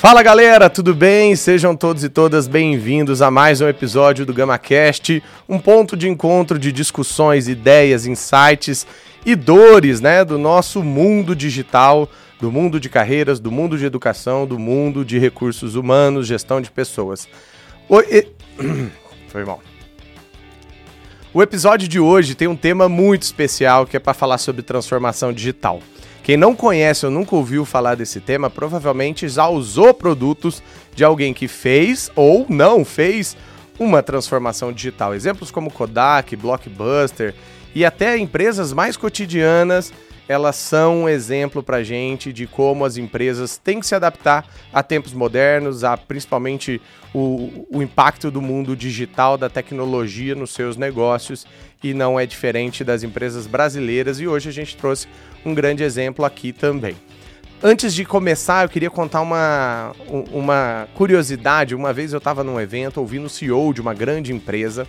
Fala galera, tudo bem? Sejam todos e todas bem-vindos a mais um episódio do GamaCast, um ponto de encontro de discussões, ideias, insights e dores, né, do nosso mundo digital, do mundo de carreiras, do mundo de educação, do mundo de recursos humanos, gestão de pessoas. E... Foi mal. O episódio de hoje tem um tema muito especial que é para falar sobre transformação digital. Quem não conhece ou nunca ouviu falar desse tema, provavelmente já usou produtos de alguém que fez ou não fez uma transformação digital. Exemplos como Kodak, Blockbuster e até empresas mais cotidianas, elas são um exemplo para gente de como as empresas têm que se adaptar a tempos modernos, a principalmente o, o impacto do mundo digital, da tecnologia nos seus negócios e não é diferente das empresas brasileiras. E hoje a gente trouxe um grande exemplo aqui também. Antes de começar, eu queria contar uma, uma curiosidade. Uma vez eu estava num evento ouvindo o CEO de uma grande empresa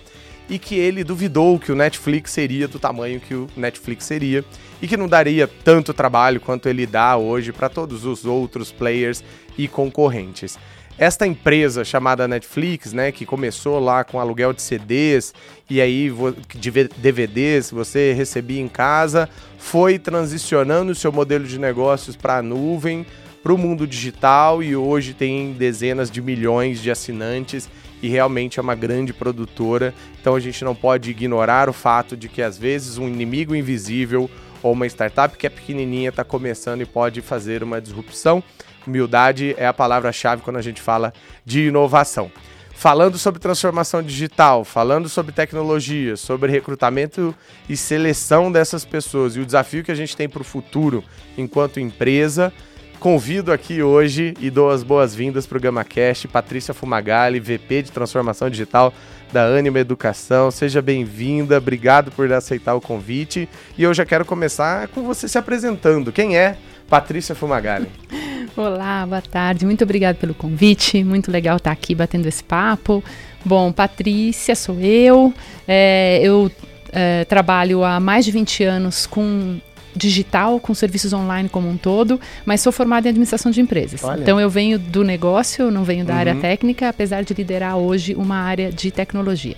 e que ele duvidou que o Netflix seria do tamanho que o Netflix seria e que não daria tanto trabalho quanto ele dá hoje para todos os outros players e concorrentes. Esta empresa chamada Netflix, né, que começou lá com aluguel de CDs e aí de DVDs você recebia em casa, foi transicionando o seu modelo de negócios para a nuvem, para o mundo digital e hoje tem dezenas de milhões de assinantes e realmente é uma grande produtora. Então a gente não pode ignorar o fato de que às vezes um inimigo invisível ou uma startup que é pequenininha está começando e pode fazer uma disrupção. Humildade é a palavra-chave quando a gente fala de inovação. Falando sobre transformação digital, falando sobre tecnologia, sobre recrutamento e seleção dessas pessoas e o desafio que a gente tem para o futuro enquanto empresa, convido aqui hoje e dou as boas-vindas para o GamaCast, Patrícia Fumagalli, VP de Transformação Digital da Anima Educação. Seja bem-vinda, obrigado por aceitar o convite. E eu já quero começar com você se apresentando. Quem é Patrícia Fumagalli? Olá, boa tarde. Muito obrigada pelo convite. Muito legal estar aqui batendo esse papo. Bom, Patrícia sou eu. É, eu é, trabalho há mais de 20 anos com digital, com serviços online como um todo, mas sou formada em administração de empresas. Olha. Então eu venho do negócio, não venho da uhum. área técnica, apesar de liderar hoje uma área de tecnologia.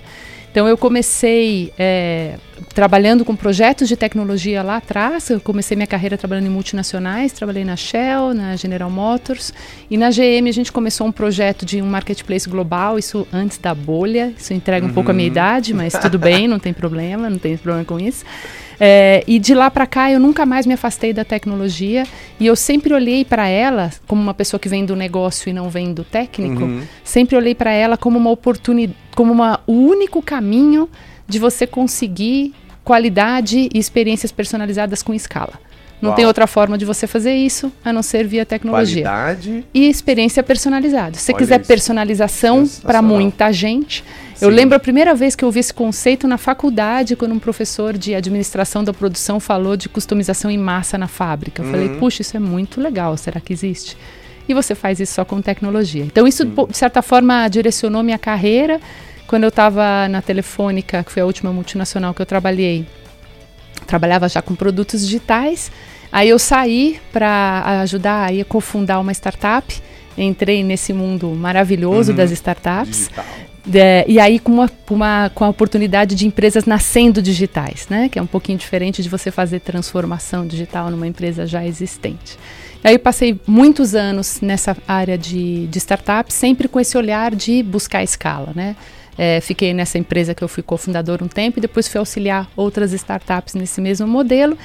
Então eu comecei é, trabalhando com projetos de tecnologia lá atrás. Eu comecei minha carreira trabalhando em multinacionais, trabalhei na Shell, na General Motors e na GM a gente começou um projeto de um marketplace global, isso antes da bolha. Isso entrega um uhum. pouco a minha uhum. idade, mas tudo bem, não tem problema, não tem problema com isso. É, e de lá para cá eu nunca mais me afastei da tecnologia e eu sempre olhei para ela como uma pessoa que vem do negócio e não vem do técnico. Uhum. Sempre olhei para ela como uma oportunidade, como uma, o único caminho de você conseguir qualidade e experiências personalizadas com escala. Não Uau. tem outra forma de você fazer isso a não ser via tecnologia. Qualidade e experiência personalizada. Se você quiser isso. personalização para muita gente, Sim. eu lembro a primeira vez que eu ouvi esse conceito na faculdade, quando um professor de administração da produção falou de customização em massa na fábrica. Eu uhum. falei, puxa, isso é muito legal, será que existe? E você faz isso só com tecnologia. Então, isso, uhum. de certa forma, direcionou minha carreira. Quando eu estava na Telefônica, que foi a última multinacional que eu trabalhei, trabalhava já com produtos digitais. Aí eu saí para ajudar a cofundar uma startup. Entrei nesse mundo maravilhoso uhum. das startups. É, e aí com uma, uma, com a oportunidade de empresas nascendo digitais, né? Que é um pouquinho diferente de você fazer transformação digital numa empresa já existente. Aí passei muitos anos nessa área de, de startup, sempre com esse olhar de buscar escala, né? É, fiquei nessa empresa que eu fui cofundador um tempo e depois fui auxiliar outras startups nesse mesmo modelo.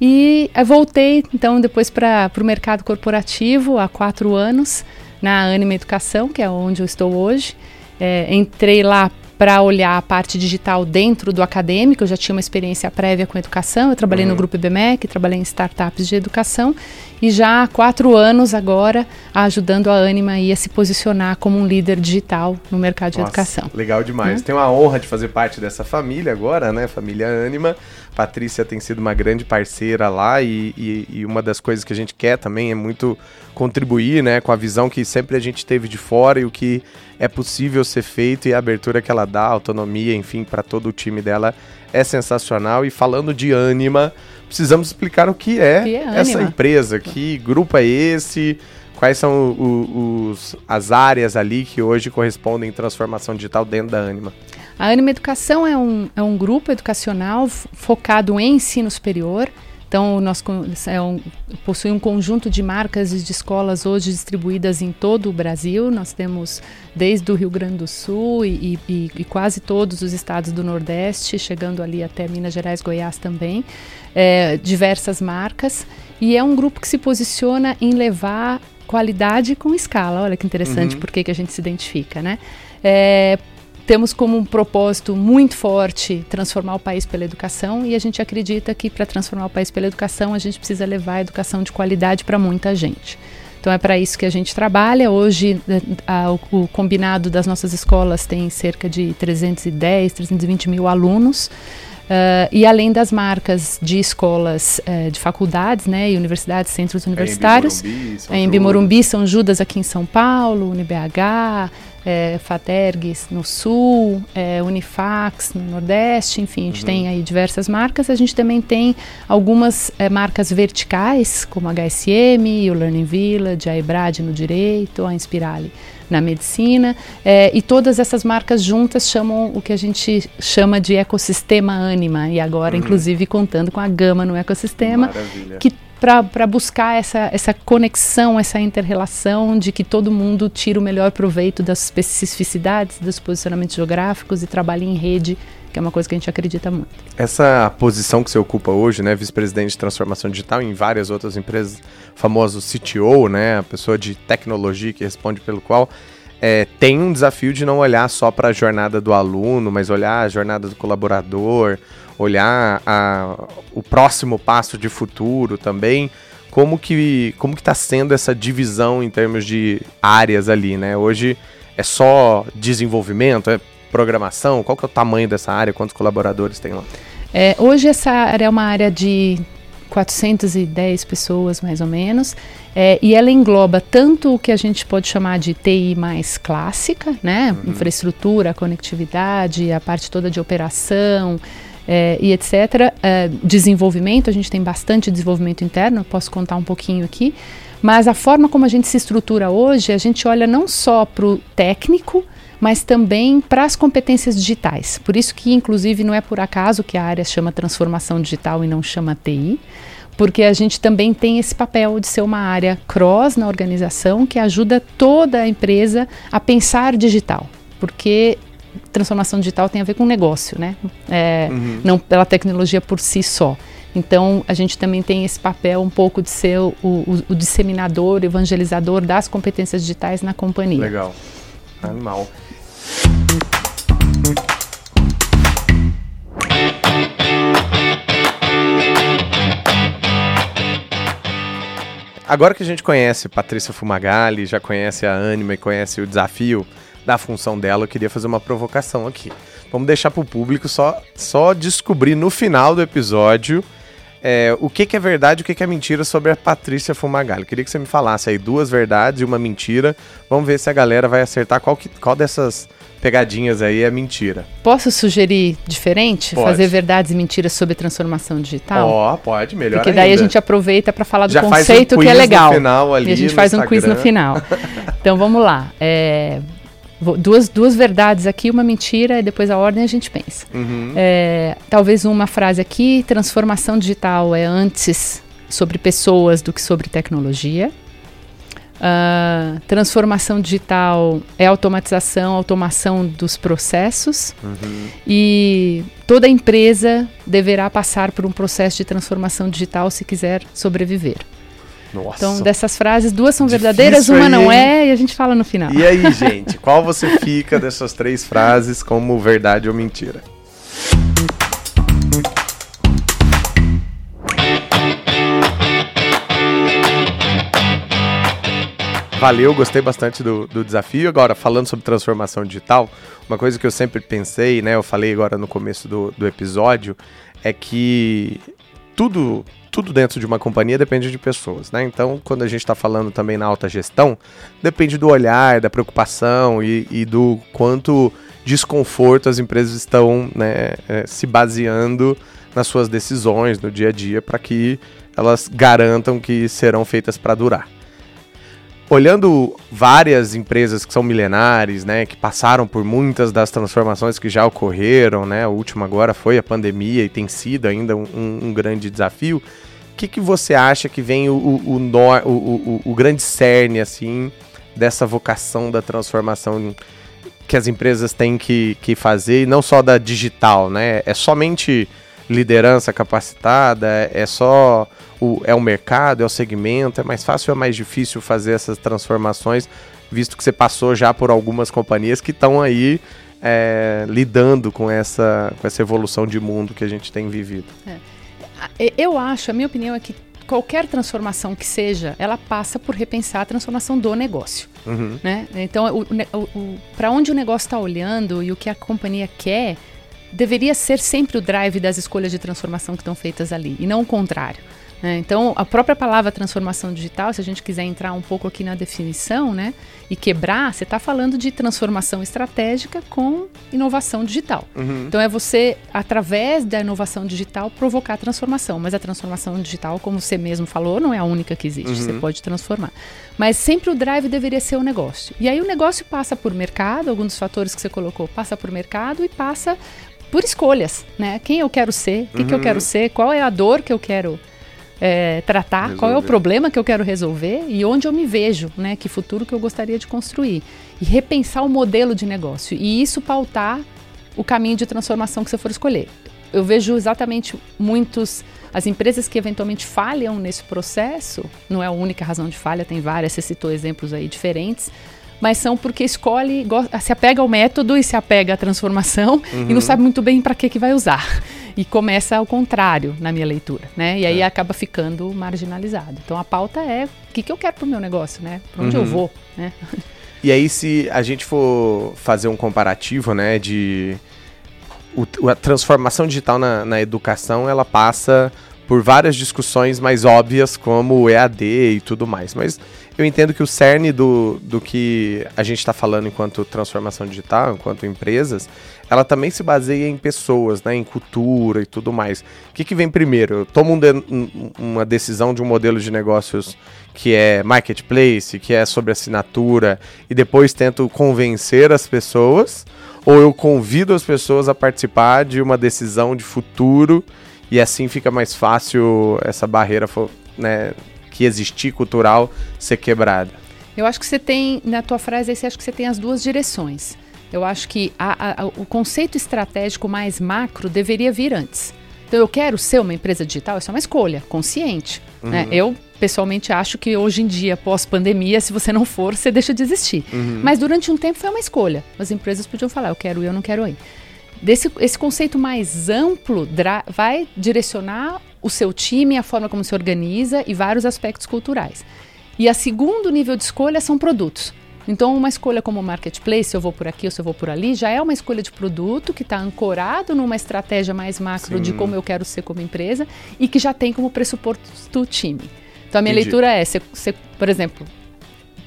E é, voltei, então, depois para o mercado corporativo há quatro anos, na Anima Educação, que é onde eu estou hoje. É, entrei lá para olhar a parte digital dentro do acadêmico. Eu já tinha uma experiência prévia com educação, eu trabalhei uhum. no Grupo IBMEC, trabalhei em startups de educação e já há quatro anos agora ajudando a Anima a se posicionar como um líder digital no mercado Nossa, de educação. Legal demais. Hum? Tenho a honra de fazer parte dessa família agora, né? Família Anima. Patrícia tem sido uma grande parceira lá e, e, e, uma das coisas que a gente quer também é muito contribuir né, com a visão que sempre a gente teve de fora e o que é possível ser feito e a abertura que ela dá, autonomia, enfim, para todo o time dela é sensacional. E falando de Anima, precisamos explicar o que é, que é essa empresa, que grupo é esse, quais são os, as áreas ali que hoje correspondem em transformação digital dentro da Anima. A Anima Educação é um, é um grupo educacional focado em ensino superior. Então, nós é um, possui um conjunto de marcas de escolas hoje distribuídas em todo o Brasil. Nós temos desde o Rio Grande do Sul e, e, e quase todos os estados do Nordeste, chegando ali até Minas Gerais, Goiás também, é, diversas marcas. E é um grupo que se posiciona em levar qualidade com escala. Olha que interessante, uhum. por que a gente se identifica, né? É, temos como um propósito muito forte transformar o país pela educação e a gente acredita que para transformar o país pela educação a gente precisa levar a educação de qualidade para muita gente. Então é para isso que a gente trabalha. Hoje né, a, o, o, combinado das nossas escolas tem cerca de 310, 320 mil alunos. Uh, e além das marcas de escolas uh, de faculdades né, e universidades, centros universitários, em Bimorumbi, São Judas aqui em São Paulo, UniBH, é, no sul, é, Unifax no Nordeste, enfim, a gente uhum. tem aí diversas marcas. A gente também tem algumas é, marcas verticais, como a HSM, o Learning Village, a Ebrad no direito, a Inspirale na medicina, é, e todas essas marcas juntas chamam o que a gente chama de ecossistema Anima, e agora, uhum. inclusive, contando com a Gama no ecossistema, Maravilha. que para buscar essa, essa conexão, essa interrelação de que todo mundo tira o melhor proveito das especificidades, dos posicionamentos geográficos e trabalhe em rede, que é uma coisa que a gente acredita muito. Essa posição que você ocupa hoje, né, vice-presidente de transformação digital em várias outras empresas, famoso CTO, né, a pessoa de tecnologia que responde pelo qual é, tem um desafio de não olhar só para a jornada do aluno, mas olhar a jornada do colaborador, olhar a, o próximo passo de futuro também. Como que como que está sendo essa divisão em termos de áreas ali, né? Hoje é só desenvolvimento, é programação? Qual que é o tamanho dessa área? Quantos colaboradores tem lá? É, hoje essa área é uma área de 410 pessoas, mais ou menos, é, e ela engloba tanto o que a gente pode chamar de TI mais clássica, né? Uhum. Infraestrutura, conectividade, a parte toda de operação, é, e etc. É, desenvolvimento, a gente tem bastante desenvolvimento interno, posso contar um pouquinho aqui. Mas a forma como a gente se estrutura hoje, a gente olha não só para o técnico, mas também para as competências digitais. Por isso que, inclusive, não é por acaso que a área chama transformação digital e não chama TI, porque a gente também tem esse papel de ser uma área cross na organização que ajuda toda a empresa a pensar digital. Porque transformação digital tem a ver com negócio, né? É, uhum. Não pela tecnologia por si só. Então, a gente também tem esse papel um pouco de ser o, o, o disseminador, evangelizador das competências digitais na companhia. Legal. Animal. Agora que a gente conhece Patrícia Fumagalli, já conhece a Anima e conhece o desafio da função dela, eu queria fazer uma provocação aqui. Vamos deixar para o público só, só descobrir no final do episódio é, o que, que, é verdade e o que, que, é mentira sobre a Patrícia Fumagalli. Queria que você me falasse aí duas verdades e uma mentira. Vamos ver se a galera vai acertar qual, que, qual dessas pegadinhas aí é mentira. Posso sugerir diferente? Pode. Fazer verdades e mentiras sobre transformação digital? Ó, oh, pode, melhor Porque daí ainda. a gente aproveita para falar do Já conceito um que é legal. Ali, e a gente faz um quiz no final. então vamos lá. É, duas, duas verdades aqui, uma mentira, e depois a ordem a gente pensa. Uhum. É, talvez uma frase aqui: transformação digital é antes sobre pessoas do que sobre tecnologia. Uh, transformação digital é automatização, automação dos processos uhum. e toda empresa deverá passar por um processo de transformação digital se quiser sobreviver. Nossa. Então, dessas frases, duas são Difícil verdadeiras, uma aí, não é, e a gente fala no final. E aí, gente, qual você fica dessas três frases como verdade ou mentira? Valeu, gostei bastante do, do desafio. Agora, falando sobre transformação digital, uma coisa que eu sempre pensei, né? Eu falei agora no começo do, do episódio, é que tudo, tudo dentro de uma companhia depende de pessoas, né? Então, quando a gente está falando também na alta gestão, depende do olhar, da preocupação e, e do quanto desconforto as empresas estão né, é, se baseando nas suas decisões no dia a dia para que elas garantam que serão feitas para durar olhando várias empresas que são milenares, né, que passaram por muitas das transformações que já ocorreram, né, a última agora foi a pandemia e tem sido ainda um, um grande desafio. O que, que você acha que vem o, o, o, o, grande cerne, assim, dessa vocação da transformação que as empresas têm que, que fazer, e não só da digital, né? É somente liderança capacitada, é só o, é o mercado, é o segmento, é mais fácil ou é mais difícil fazer essas transformações, visto que você passou já por algumas companhias que estão aí é, lidando com essa, com essa evolução de mundo que a gente tem vivido? É. Eu acho, a minha opinião é que qualquer transformação que seja, ela passa por repensar a transformação do negócio. Uhum. Né? Então, para onde o negócio está olhando e o que a companhia quer, deveria ser sempre o drive das escolhas de transformação que estão feitas ali, e não o contrário. Né? Então, a própria palavra transformação digital, se a gente quiser entrar um pouco aqui na definição, né, e quebrar, você está falando de transformação estratégica com inovação digital. Uhum. Então, é você, através da inovação digital, provocar a transformação. Mas a transformação digital, como você mesmo falou, não é a única que existe. Uhum. Você pode transformar. Mas sempre o drive deveria ser o negócio. E aí o negócio passa por mercado, alguns dos fatores que você colocou, passa por mercado e passa por escolhas, né? Quem eu quero ser, o que, uhum. que eu quero uhum. ser, qual é a dor que eu quero é, tratar, resolver. qual é o problema que eu quero resolver e onde eu me vejo, né? Que futuro que eu gostaria de construir. E repensar o modelo de negócio. E isso pautar o caminho de transformação que você for escolher. Eu vejo exatamente muitos. As empresas que eventualmente falham nesse processo, não é a única razão de falha, tem várias, você citou exemplos aí diferentes, mas são porque escolhe, se apega ao método e se apega à transformação uhum. e não uhum. sabe muito bem para que, que vai usar. E começa ao contrário na minha leitura, né? E aí é. acaba ficando marginalizado. Então a pauta é o que, que eu quero para o meu negócio, né? Para onde uhum. eu vou, né? E aí se a gente for fazer um comparativo, né, de o, a transformação digital na, na educação, ela passa por várias discussões mais óbvias, como o EAD e tudo mais. Mas eu entendo que o cerne do, do que a gente está falando enquanto transformação digital, enquanto empresas, ela também se baseia em pessoas, né, em cultura e tudo mais. O que, que vem primeiro? Eu tomo um de, uma decisão de um modelo de negócios que é marketplace, que é sobre assinatura, e depois tento convencer as pessoas, ou eu convido as pessoas a participar de uma decisão de futuro e assim fica mais fácil essa barreira né, que existir cultural ser quebrada? Eu acho que você tem, na tua frase aí, você acha que você tem as duas direções. Eu acho que a, a, o conceito estratégico mais macro deveria vir antes. Então, eu quero ser uma empresa digital, isso é uma escolha consciente. Uhum. Né? Eu, pessoalmente, acho que hoje em dia, pós-pandemia, se você não for, você deixa de existir. Uhum. Mas durante um tempo foi uma escolha. As empresas podiam falar, eu quero ir, eu não quero ir. Desse, esse conceito mais amplo vai direcionar o seu time, a forma como se organiza e vários aspectos culturais. E a segundo nível de escolha são produtos. Então, uma escolha como marketplace, se eu vou por aqui ou se eu vou por ali, já é uma escolha de produto que está ancorado numa estratégia mais macro Sim. de como eu quero ser como empresa e que já tem como pressuposto o time. Então, a minha Entendi. leitura é, se, se, por exemplo,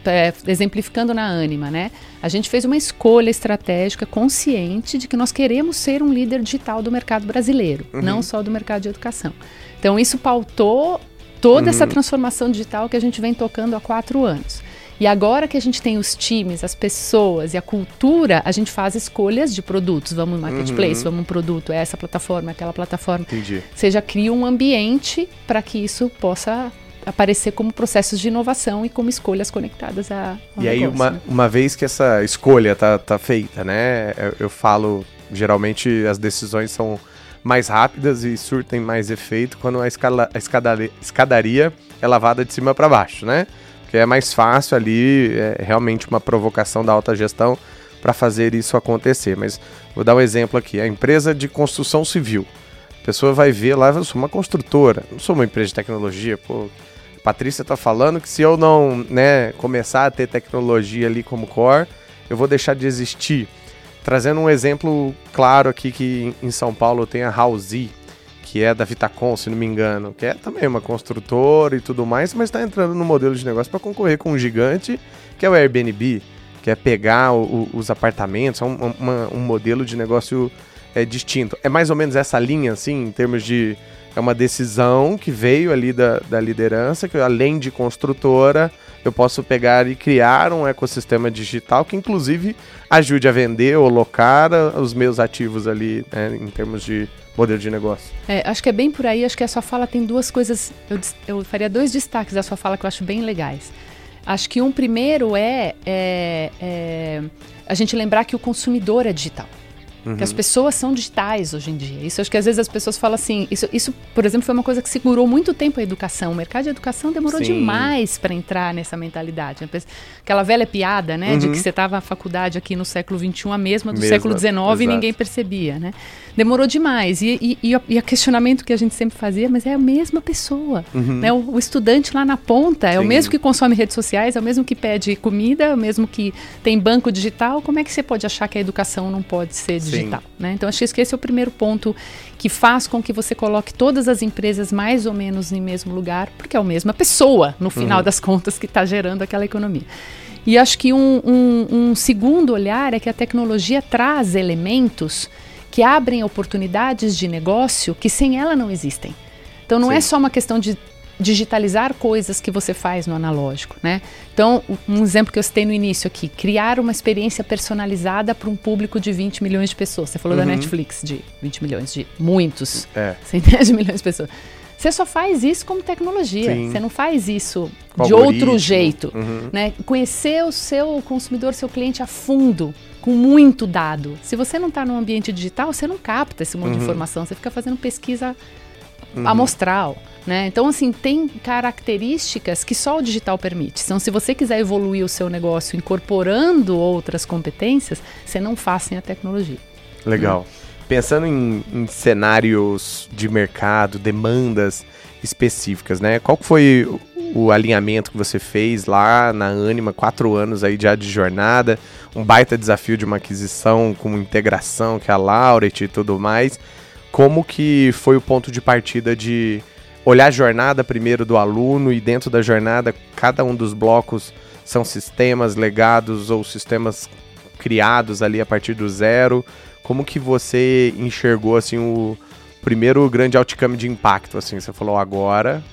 é, exemplificando na Anima, né? A gente fez uma escolha estratégica consciente de que nós queremos ser um líder digital do mercado brasileiro, uhum. não só do mercado de educação. Então isso pautou toda uhum. essa transformação digital que a gente vem tocando há quatro anos. E agora que a gente tem os times, as pessoas e a cultura, a gente faz escolhas de produtos. Vamos no marketplace, uhum. vamos um produto, essa plataforma, aquela plataforma. Entendi. Seja, cria um ambiente para que isso possa aparecer como processos de inovação e como escolhas conectadas a. e negócio, aí, uma, né? uma vez que essa escolha tá, tá feita, né? Eu, eu, falo, geralmente as decisões são mais rápidas e surtem mais efeito quando a, escala, a escadaria, escadaria é lavada de cima para baixo, né? Porque é mais fácil ali, é realmente uma provocação da alta gestão para fazer isso acontecer. Mas vou dar um exemplo aqui: a empresa de construção civil. A pessoa vai ver lá, eu sou uma construtora, não sou uma empresa de tecnologia, pô. Patrícia está falando que se eu não né, começar a ter tecnologia ali como core, eu vou deixar de existir. Trazendo um exemplo claro aqui que em São Paulo tem a Housie, que é da Vitacom, se não me engano, que é também uma construtora e tudo mais, mas está entrando no modelo de negócio para concorrer com um gigante, que é o Airbnb, que é pegar o, os apartamentos, é um, uma, um modelo de negócio é, distinto. É mais ou menos essa linha, assim, em termos de. É uma decisão que veio ali da, da liderança, que além de construtora, eu posso pegar e criar um ecossistema digital que, inclusive, ajude a vender ou locar os meus ativos ali, né, em termos de modelo de negócio. É, acho que é bem por aí. Acho que a sua fala tem duas coisas. Eu, eu faria dois destaques da sua fala que eu acho bem legais. Acho que um primeiro é, é, é a gente lembrar que o consumidor é digital. Uhum. Que as pessoas são digitais hoje em dia. Isso acho que às vezes as pessoas falam assim. Isso, isso, por exemplo, foi uma coisa que segurou muito tempo a educação. O mercado de educação demorou Sim. demais para entrar nessa mentalidade. Aquela velha piada, né? Uhum. De que você estava na faculdade aqui no século XXI, a mesma do mesma, século XIX exato. e ninguém percebia, né? Demorou demais. E, e, e, e, o questionamento que a gente sempre fazia, mas é a mesma pessoa. Uhum. Né? O, o, estudante lá na ponta é Sim. o mesmo que consome redes sociais, é o mesmo que pede comida, é o mesmo que tem banco digital. Como é que você pode achar que a educação não pode ser digital? Né? Então, acho que esse é o primeiro ponto que faz com que você coloque todas as empresas mais ou menos em mesmo lugar, porque é a mesma pessoa, no final uhum. das contas, que está gerando aquela economia. E acho que um, um, um segundo olhar é que a tecnologia traz elementos que abrem oportunidades de negócio que sem ela não existem. Então não é Sim. é só uma questão de digitalizar coisas que você faz no analógico, né? Então, um exemplo que eu citei no início aqui, criar uma experiência personalizada para um público de 20 milhões de pessoas. Você falou uhum. da Netflix de 20 milhões, de muitos, é. centenas de milhões de pessoas. Você só faz isso como tecnologia. Sim. Você não faz isso Com de outro jeito. Uhum. Né? Conhecer o seu consumidor, seu cliente a fundo com muito dado. Se você não está no ambiente digital, você não capta esse monte uhum. de informação, você fica fazendo pesquisa uhum. amostral. Né? Então, assim, tem características que só o digital permite. Então, se você quiser evoluir o seu negócio incorporando outras competências, você não faça sem a tecnologia. Legal. Pensando em, em cenários de mercado, demandas específicas, né? Qual foi o alinhamento que você fez lá na Anima, quatro anos aí já de jornada, um baita desafio de uma aquisição com integração, que é a Lauret e tudo mais. Como que foi o ponto de partida de olhar a jornada primeiro do aluno e dentro da jornada cada um dos blocos são sistemas legados ou sistemas criados ali a partir do zero. Como que você enxergou assim o primeiro grande outcome de impacto assim? Você falou agora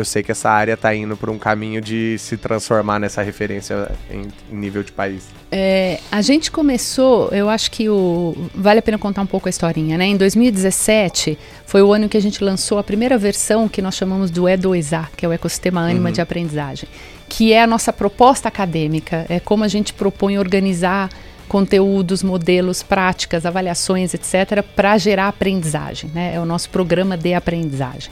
eu sei que essa área está indo por um caminho de se transformar nessa referência em, em nível de país. É, a gente começou, eu acho que o vale a pena contar um pouco a historinha, né? Em 2017 foi o ano que a gente lançou a primeira versão que nós chamamos do E2A, que é o ecossistema Anima uhum. de aprendizagem, que é a nossa proposta acadêmica, é como a gente propõe organizar conteúdos, modelos, práticas, avaliações, etc., para gerar aprendizagem. Né? É o nosso programa de aprendizagem.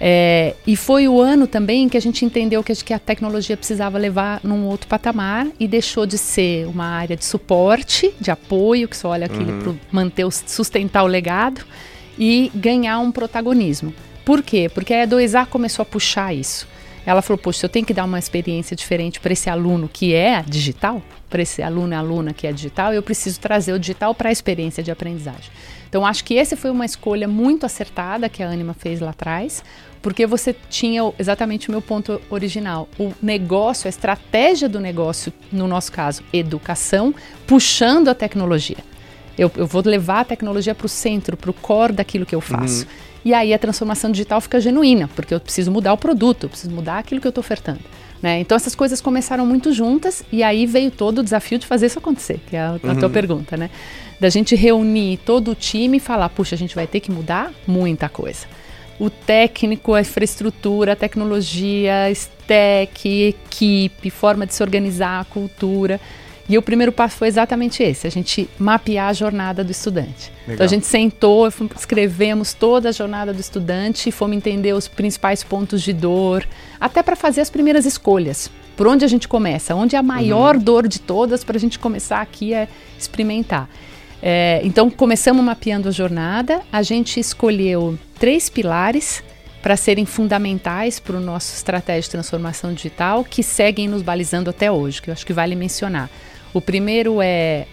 É, e foi o ano também que a gente entendeu que, que a tecnologia precisava levar num outro patamar e deixou de ser uma área de suporte, de apoio, que só olha aquilo uhum. para manter, o, sustentar o legado e ganhar um protagonismo. Por quê? Porque a E2A começou a puxar isso. Ela falou, poxa, eu tenho que dar uma experiência diferente para esse aluno que é digital, para esse aluno e aluna que é digital, eu preciso trazer o digital para a experiência de aprendizagem. Então, acho que essa foi uma escolha muito acertada que a Anima fez lá atrás, porque você tinha exatamente o meu ponto original. O negócio, a estratégia do negócio, no nosso caso, educação, puxando a tecnologia. Eu, eu vou levar a tecnologia para o centro, para o core daquilo que eu faço. Uhum. E aí a transformação digital fica genuína, porque eu preciso mudar o produto, eu preciso mudar aquilo que eu estou ofertando. Né? Então essas coisas começaram muito juntas e aí veio todo o desafio de fazer isso acontecer, que é a, a uhum. tua pergunta, né? Da gente reunir todo o time e falar, puxa, a gente vai ter que mudar muita coisa o técnico, a infraestrutura, a tecnologia, stack, equipe, forma de se organizar, a cultura. E o primeiro passo foi exatamente esse: a gente mapear a jornada do estudante. Legal. Então a gente sentou, escrevemos toda a jornada do estudante, fomos entender os principais pontos de dor, até para fazer as primeiras escolhas. Por onde a gente começa? Onde é a maior uhum. dor de todas para a gente começar aqui a experimentar? É, então começamos mapeando a jornada, a gente escolheu três pilares para serem fundamentais para o nosso estratégia de transformação digital que seguem nos balizando até hoje, que eu acho que vale mencionar. O primeiro é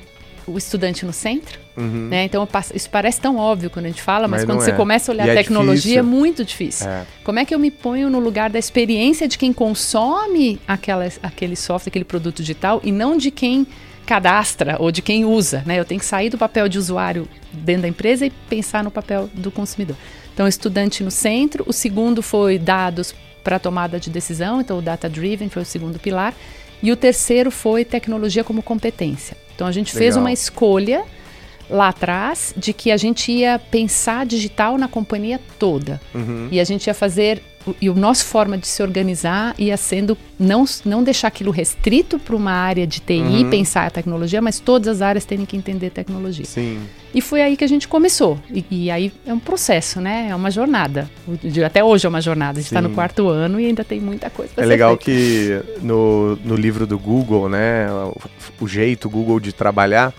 o estudante no centro, uhum. né? Então isso parece tão óbvio quando a gente fala, mas, mas quando você é. começa a olhar e a é tecnologia é, é muito difícil. É. Como é que eu me ponho no lugar da experiência de quem consome aquela, aquele software, aquele produto digital e não de quem cadastra ou de quem usa, né? Eu tenho que sair do papel de usuário dentro da empresa e pensar no papel do consumidor. Então, estudante no centro. O segundo foi dados para tomada de decisão, então o data driven foi o segundo pilar. E o terceiro foi tecnologia como competência. Então a gente Legal. fez uma escolha lá atrás de que a gente ia pensar digital na companhia toda. Uhum. E a gente ia fazer e a nossa forma de se organizar ia sendo não, não deixar aquilo restrito para uma área de TI, uhum. pensar a tecnologia, mas todas as áreas terem que entender tecnologia. Sim. E foi aí que a gente começou. E, e aí é um processo, né? É uma jornada. Até hoje é uma jornada. A gente está no quarto ano e ainda tem muita coisa para É legal que no, no livro do Google, né? O, o jeito Google de trabalhar,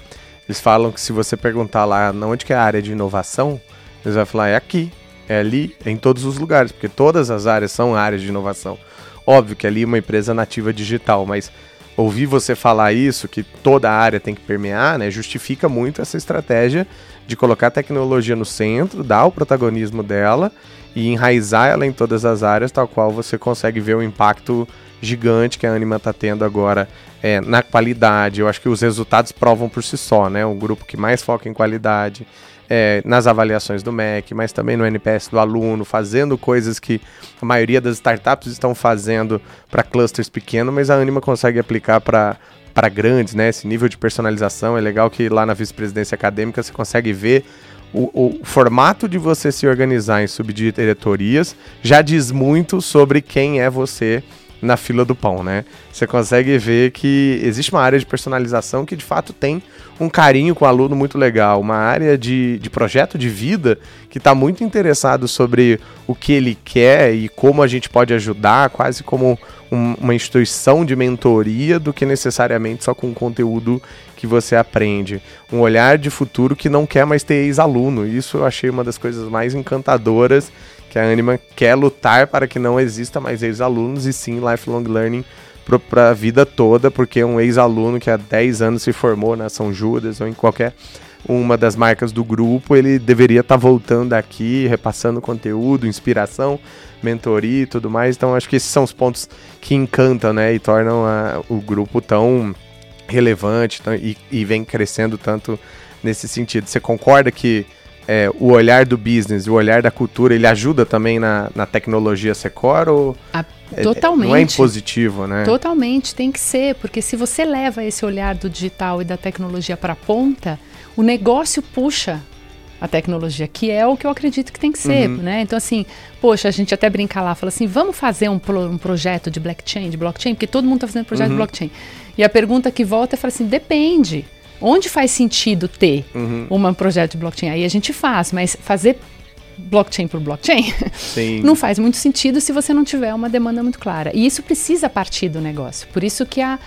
eles falam que se você perguntar lá onde que é a área de inovação, eles vão falar, é aqui é ali em todos os lugares, porque todas as áreas são áreas de inovação. Óbvio que ali é uma empresa nativa digital, mas ouvir você falar isso, que toda a área tem que permear, né, justifica muito essa estratégia de colocar a tecnologia no centro, dar o protagonismo dela e enraizar ela em todas as áreas, tal qual você consegue ver o impacto gigante que a Anima está tendo agora é, na qualidade. Eu acho que os resultados provam por si só, né? Um grupo que mais foca em qualidade, é, nas avaliações do MEC, mas também no NPS do aluno, fazendo coisas que a maioria das startups estão fazendo para clusters pequenos, mas a Anima consegue aplicar para para grandes, né? Esse nível de personalização é legal que lá na vice-presidência acadêmica você consegue ver o, o, formato de você se organizar em subdiretorias já diz muito sobre quem é você na fila do pão, né? Você consegue ver que existe uma área de personalização que de fato tem um carinho com o aluno muito legal, uma área de, de projeto de vida que está muito interessado sobre o que ele quer e como a gente pode ajudar, quase como um, uma instituição de mentoria do que necessariamente só com o conteúdo que você aprende. Um olhar de futuro que não quer mais ter ex-aluno. Isso eu achei uma das coisas mais encantadoras que a Anima quer lutar para que não exista mais ex-alunos e sim lifelong learning para a vida toda, porque um ex-aluno que há 10 anos se formou na São Judas ou em qualquer uma das marcas do grupo, ele deveria estar tá voltando aqui, repassando conteúdo, inspiração, mentoria e tudo mais. Então acho que esses são os pontos que encantam, né, e tornam a, o grupo tão relevante tão, e, e vem crescendo tanto nesse sentido. Você concorda que é, o olhar do business, o olhar da cultura, ele ajuda também na, na tecnologia Secor ou a, totalmente. É, não é impositivo, né? Totalmente, tem que ser, porque se você leva esse olhar do digital e da tecnologia para a ponta, o negócio puxa a tecnologia, que é o que eu acredito que tem que ser, uhum. né? Então, assim, poxa, a gente até brinca lá, fala assim, vamos fazer um, pro, um projeto de blockchain, de blockchain, porque todo mundo está fazendo projeto uhum. de blockchain. E a pergunta que volta é, fala assim, depende. Onde faz sentido ter uhum. um projeto de blockchain? Aí a gente faz, mas fazer blockchain por blockchain não faz muito sentido se você não tiver uma demanda muito clara. E isso precisa partir do negócio. Por isso que a,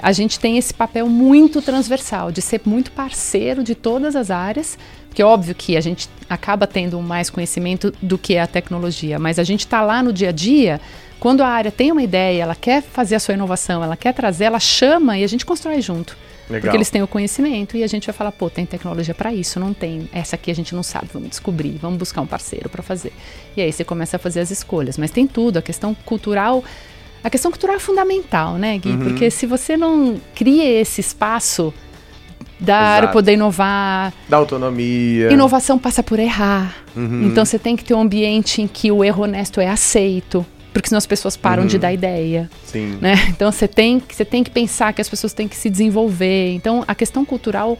a gente tem esse papel muito transversal, de ser muito parceiro de todas as áreas, porque é óbvio que a gente acaba tendo mais conhecimento do que a tecnologia, mas a gente está lá no dia a dia, quando a área tem uma ideia, ela quer fazer a sua inovação, ela quer trazer, ela chama e a gente constrói junto. Legal. Porque eles têm o conhecimento e a gente vai falar, pô, tem tecnologia para isso, não tem. Essa aqui a gente não sabe, vamos descobrir, vamos buscar um parceiro para fazer. E aí você começa a fazer as escolhas. Mas tem tudo, a questão cultural. A questão cultural é fundamental, né, Gui? Uhum. Porque se você não cria esse espaço da área poder inovar. Da autonomia. Inovação passa por errar. Uhum. Então você tem que ter um ambiente em que o erro honesto é aceito porque senão as pessoas param uhum. de dar ideia. Sim. Né? Então você tem, você tem que pensar que as pessoas têm que se desenvolver. Então a questão cultural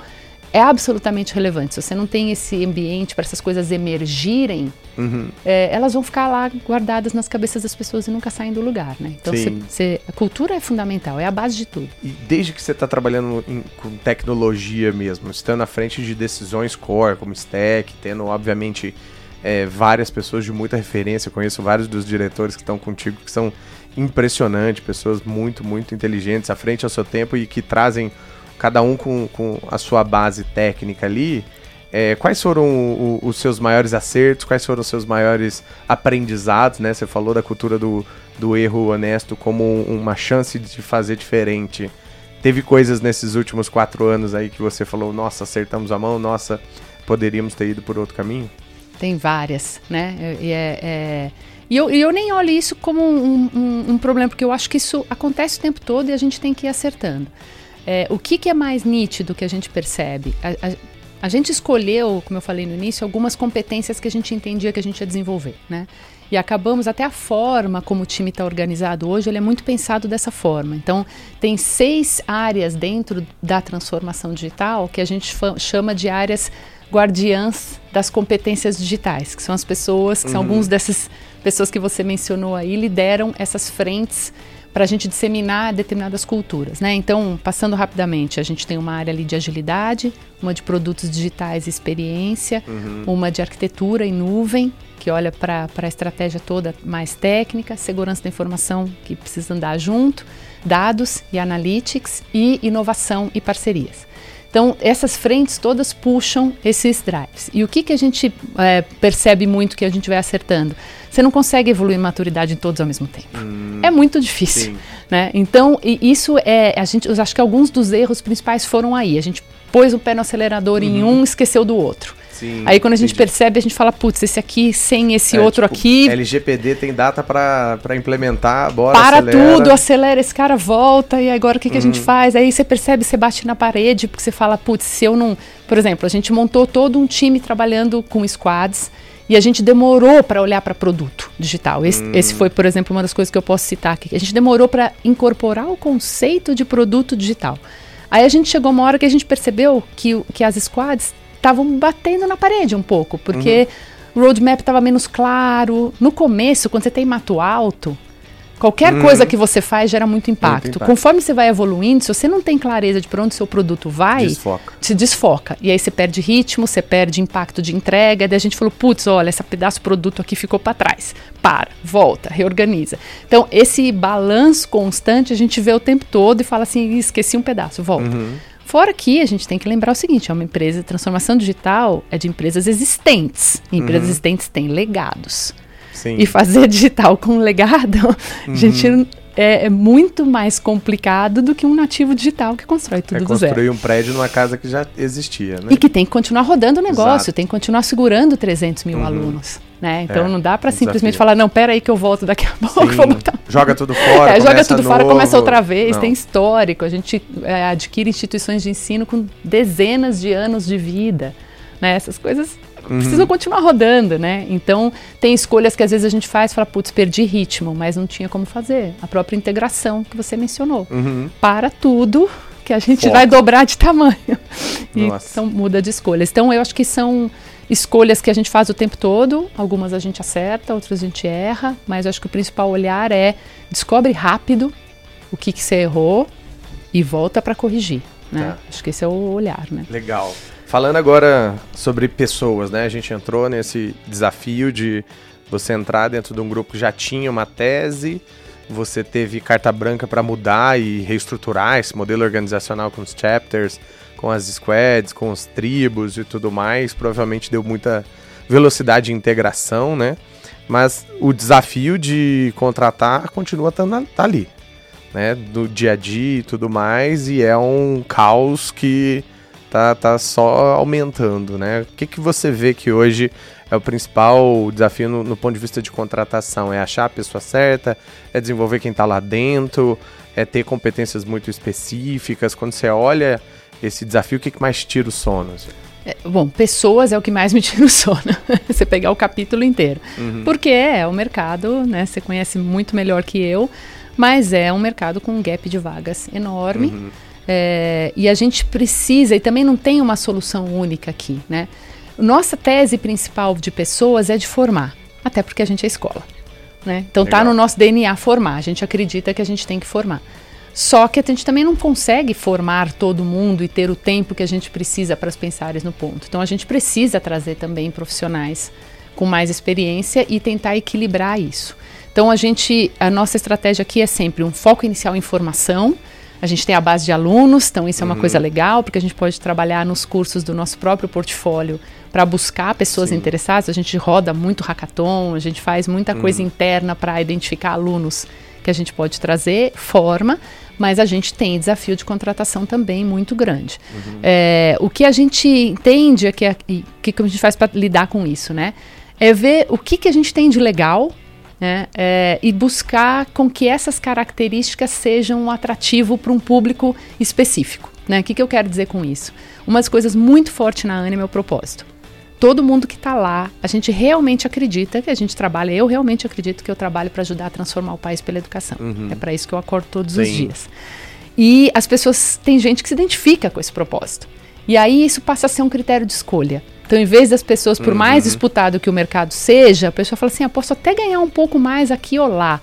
é absolutamente relevante. Se você não tem esse ambiente para essas coisas emergirem, uhum. é, elas vão ficar lá guardadas nas cabeças das pessoas e nunca saem do lugar, né? Então, cê, cê, a cultura é fundamental, é a base de tudo. E desde que você está trabalhando em, com tecnologia mesmo, estando à frente de decisões core, como Stack, tendo, obviamente, é, várias pessoas de muita referência, eu conheço vários dos diretores que estão contigo que são impressionantes, pessoas muito, muito inteligentes, à frente ao seu tempo e que trazem cada um com, com a sua base técnica ali, é, quais foram o, os seus maiores acertos, quais foram os seus maiores aprendizados, né? Você falou da cultura do, do erro honesto como uma chance de fazer diferente. Teve coisas nesses últimos quatro anos aí que você falou, nossa, acertamos a mão, nossa, poderíamos ter ido por outro caminho? Tem várias, né? E, é, é... e eu, eu, nem olho isso como um, um, um problema, porque eu acho que isso acontece o tempo todo e a gente tem que ir acertando. É, o que, que, é mais nítido que a gente percebe? A, a, a, gente escolheu, como eu falei no início, algumas competências que a gente entendia que a gente ia desenvolver, né? E acabamos até a forma como o time está organizado hoje, ele é muito pensado dessa forma. Então, tem seis áreas dentro da transformação digital que a gente chama de áreas guardiãs das competências digitais, que são as pessoas, que uhum. são alguns dessas pessoas que você mencionou aí, lideram essas frentes para a gente disseminar determinadas culturas. Né? Então, passando rapidamente, a gente tem uma área ali de agilidade, uma de produtos digitais e experiência, uhum. uma de arquitetura em nuvem, que olha para a estratégia toda mais técnica, segurança da informação que precisa andar junto, dados e analytics e inovação e parcerias. Então, essas frentes todas puxam esses drives. E o que, que a gente é, percebe muito que a gente vai acertando? Você não consegue evoluir maturidade em todos ao mesmo tempo. Hum, é muito difícil. Né? Então, isso é. A gente, eu acho que alguns dos erros principais foram aí. A gente pôs o pé no acelerador uhum. em um, esqueceu do outro. Sim, Aí quando a gente entendi. percebe, a gente fala, putz, esse aqui sem esse é, outro tipo, aqui. LGPD tem data para implementar, bora. Para acelera. tudo, acelera, esse cara volta, e agora o que, que a gente uhum. faz? Aí você percebe, você bate na parede, porque você fala, putz, se eu não. Por exemplo, a gente montou todo um time trabalhando com squads. E a gente demorou para olhar para produto digital. Esse, hum. esse, foi, por exemplo, uma das coisas que eu posso citar aqui. A gente demorou para incorporar o conceito de produto digital. Aí a gente chegou uma hora que a gente percebeu que, que as squads estavam batendo na parede um pouco, porque uhum. o roadmap estava menos claro. No começo, quando você tem mato alto, qualquer uhum. coisa que você faz gera muito impacto. muito impacto. Conforme você vai evoluindo, se você não tem clareza de para onde seu produto vai, desfoca. se desfoca. E aí você perde ritmo, você perde impacto de entrega. Daí a gente falou, putz, olha, esse pedaço de produto aqui ficou para trás. Para, volta, reorganiza. Então, esse balanço constante a gente vê o tempo todo e fala assim, esqueci um pedaço, volta. Uhum. Fora que a gente tem que lembrar o seguinte: é uma empresa, transformação digital é de empresas existentes. E empresas uhum. existentes têm legados. Sim. E fazer digital com legado, uhum. a gente é, é, muito mais complicado do que um nativo digital que constrói tudo é do zero. construir um prédio numa casa que já existia, né? E que tem que continuar rodando o negócio, Exato. tem que continuar segurando 300 mil uhum. alunos. Né? Então é, não dá para simplesmente falar, não, pera aí que eu volto daqui a pouco. Joga tudo fora. É, joga tudo fora, começa outra vez, não. tem histórico. A gente é, adquire instituições de ensino com dezenas de anos de vida. Né? Essas coisas uhum. precisam continuar rodando, né? Então, tem escolhas que às vezes a gente faz e fala, putz, perdi ritmo, mas não tinha como fazer. A própria integração que você mencionou. Uhum. Para tudo que a gente Foca. vai dobrar de tamanho. E então muda de escolhas. Então, eu acho que são escolhas que a gente faz o tempo todo. Algumas a gente acerta, outras a gente erra, mas acho que o principal olhar é descobre rápido o que, que você errou e volta para corrigir. Né? Tá. Acho que esse é o olhar, né? Legal. Falando agora sobre pessoas, né? A gente entrou nesse desafio de você entrar dentro de um grupo que já tinha uma tese, você teve carta branca para mudar e reestruturar esse modelo organizacional com os chapters, com as squads, com os tribos e tudo mais. Provavelmente deu muita velocidade de integração, né? Mas o desafio de contratar continua estando tá ali, né? Do dia a dia e tudo mais, e é um caos que tá, tá só aumentando, né? O que, que você vê que hoje é o principal desafio no, no, ponto de vista de contratação? É achar a pessoa certa? É desenvolver quem está lá dentro? É ter competências muito específicas? Quando você olha esse desafio, o que, que mais tira o sono? Assim? É, bom, pessoas é o que mais me tira o sono. você pegar o capítulo inteiro. Uhum. Porque é o mercado, né? Você conhece muito melhor que eu, mas é um mercado com um gap de vagas enorme. Uhum É, e a gente precisa, e também não tem uma solução única aqui, né? Nossa tese principal de pessoas é de formar, até porque a gente é escola. Né? Então tá no nosso DNA formar, a gente acredita que a gente tem que formar. Só que a gente também não consegue formar todo mundo e ter o tempo que a gente precisa para as pensares no ponto. Então a gente precisa trazer também profissionais com mais experiência e tentar equilibrar isso. Então a gente, a nossa estratégia aqui é sempre um foco inicial em formação. A gente tem a base de alunos, então isso é uma uhum. coisa legal, porque a gente pode trabalhar nos cursos do nosso próprio portfólio para buscar pessoas Sim. interessadas. A gente roda muito hackathon, a gente faz muita coisa uhum. interna para identificar alunos que a gente pode trazer, forma, mas a gente tem desafio de contratação também muito grande. Uhum. É, o que a gente entende é que, o que, que a gente faz para lidar com isso, né? É ver o que, que a gente tem de legal né? É, e buscar com que essas características sejam um atrativo para um público específico. Né? O que, que eu quero dizer com isso? Uma das coisas muito fortes na Anima é o propósito todo mundo que está lá, a gente realmente acredita que a gente trabalha, eu realmente acredito que eu trabalho para ajudar a transformar o país pela educação. Uhum. É para isso que eu acordo todos Sim. os dias. E as pessoas, tem gente que se identifica com esse propósito. E aí isso passa a ser um critério de escolha. Então, em vez das pessoas, por uhum. mais disputado que o mercado seja, a pessoa fala assim: ah, posso até ganhar um pouco mais aqui ou lá.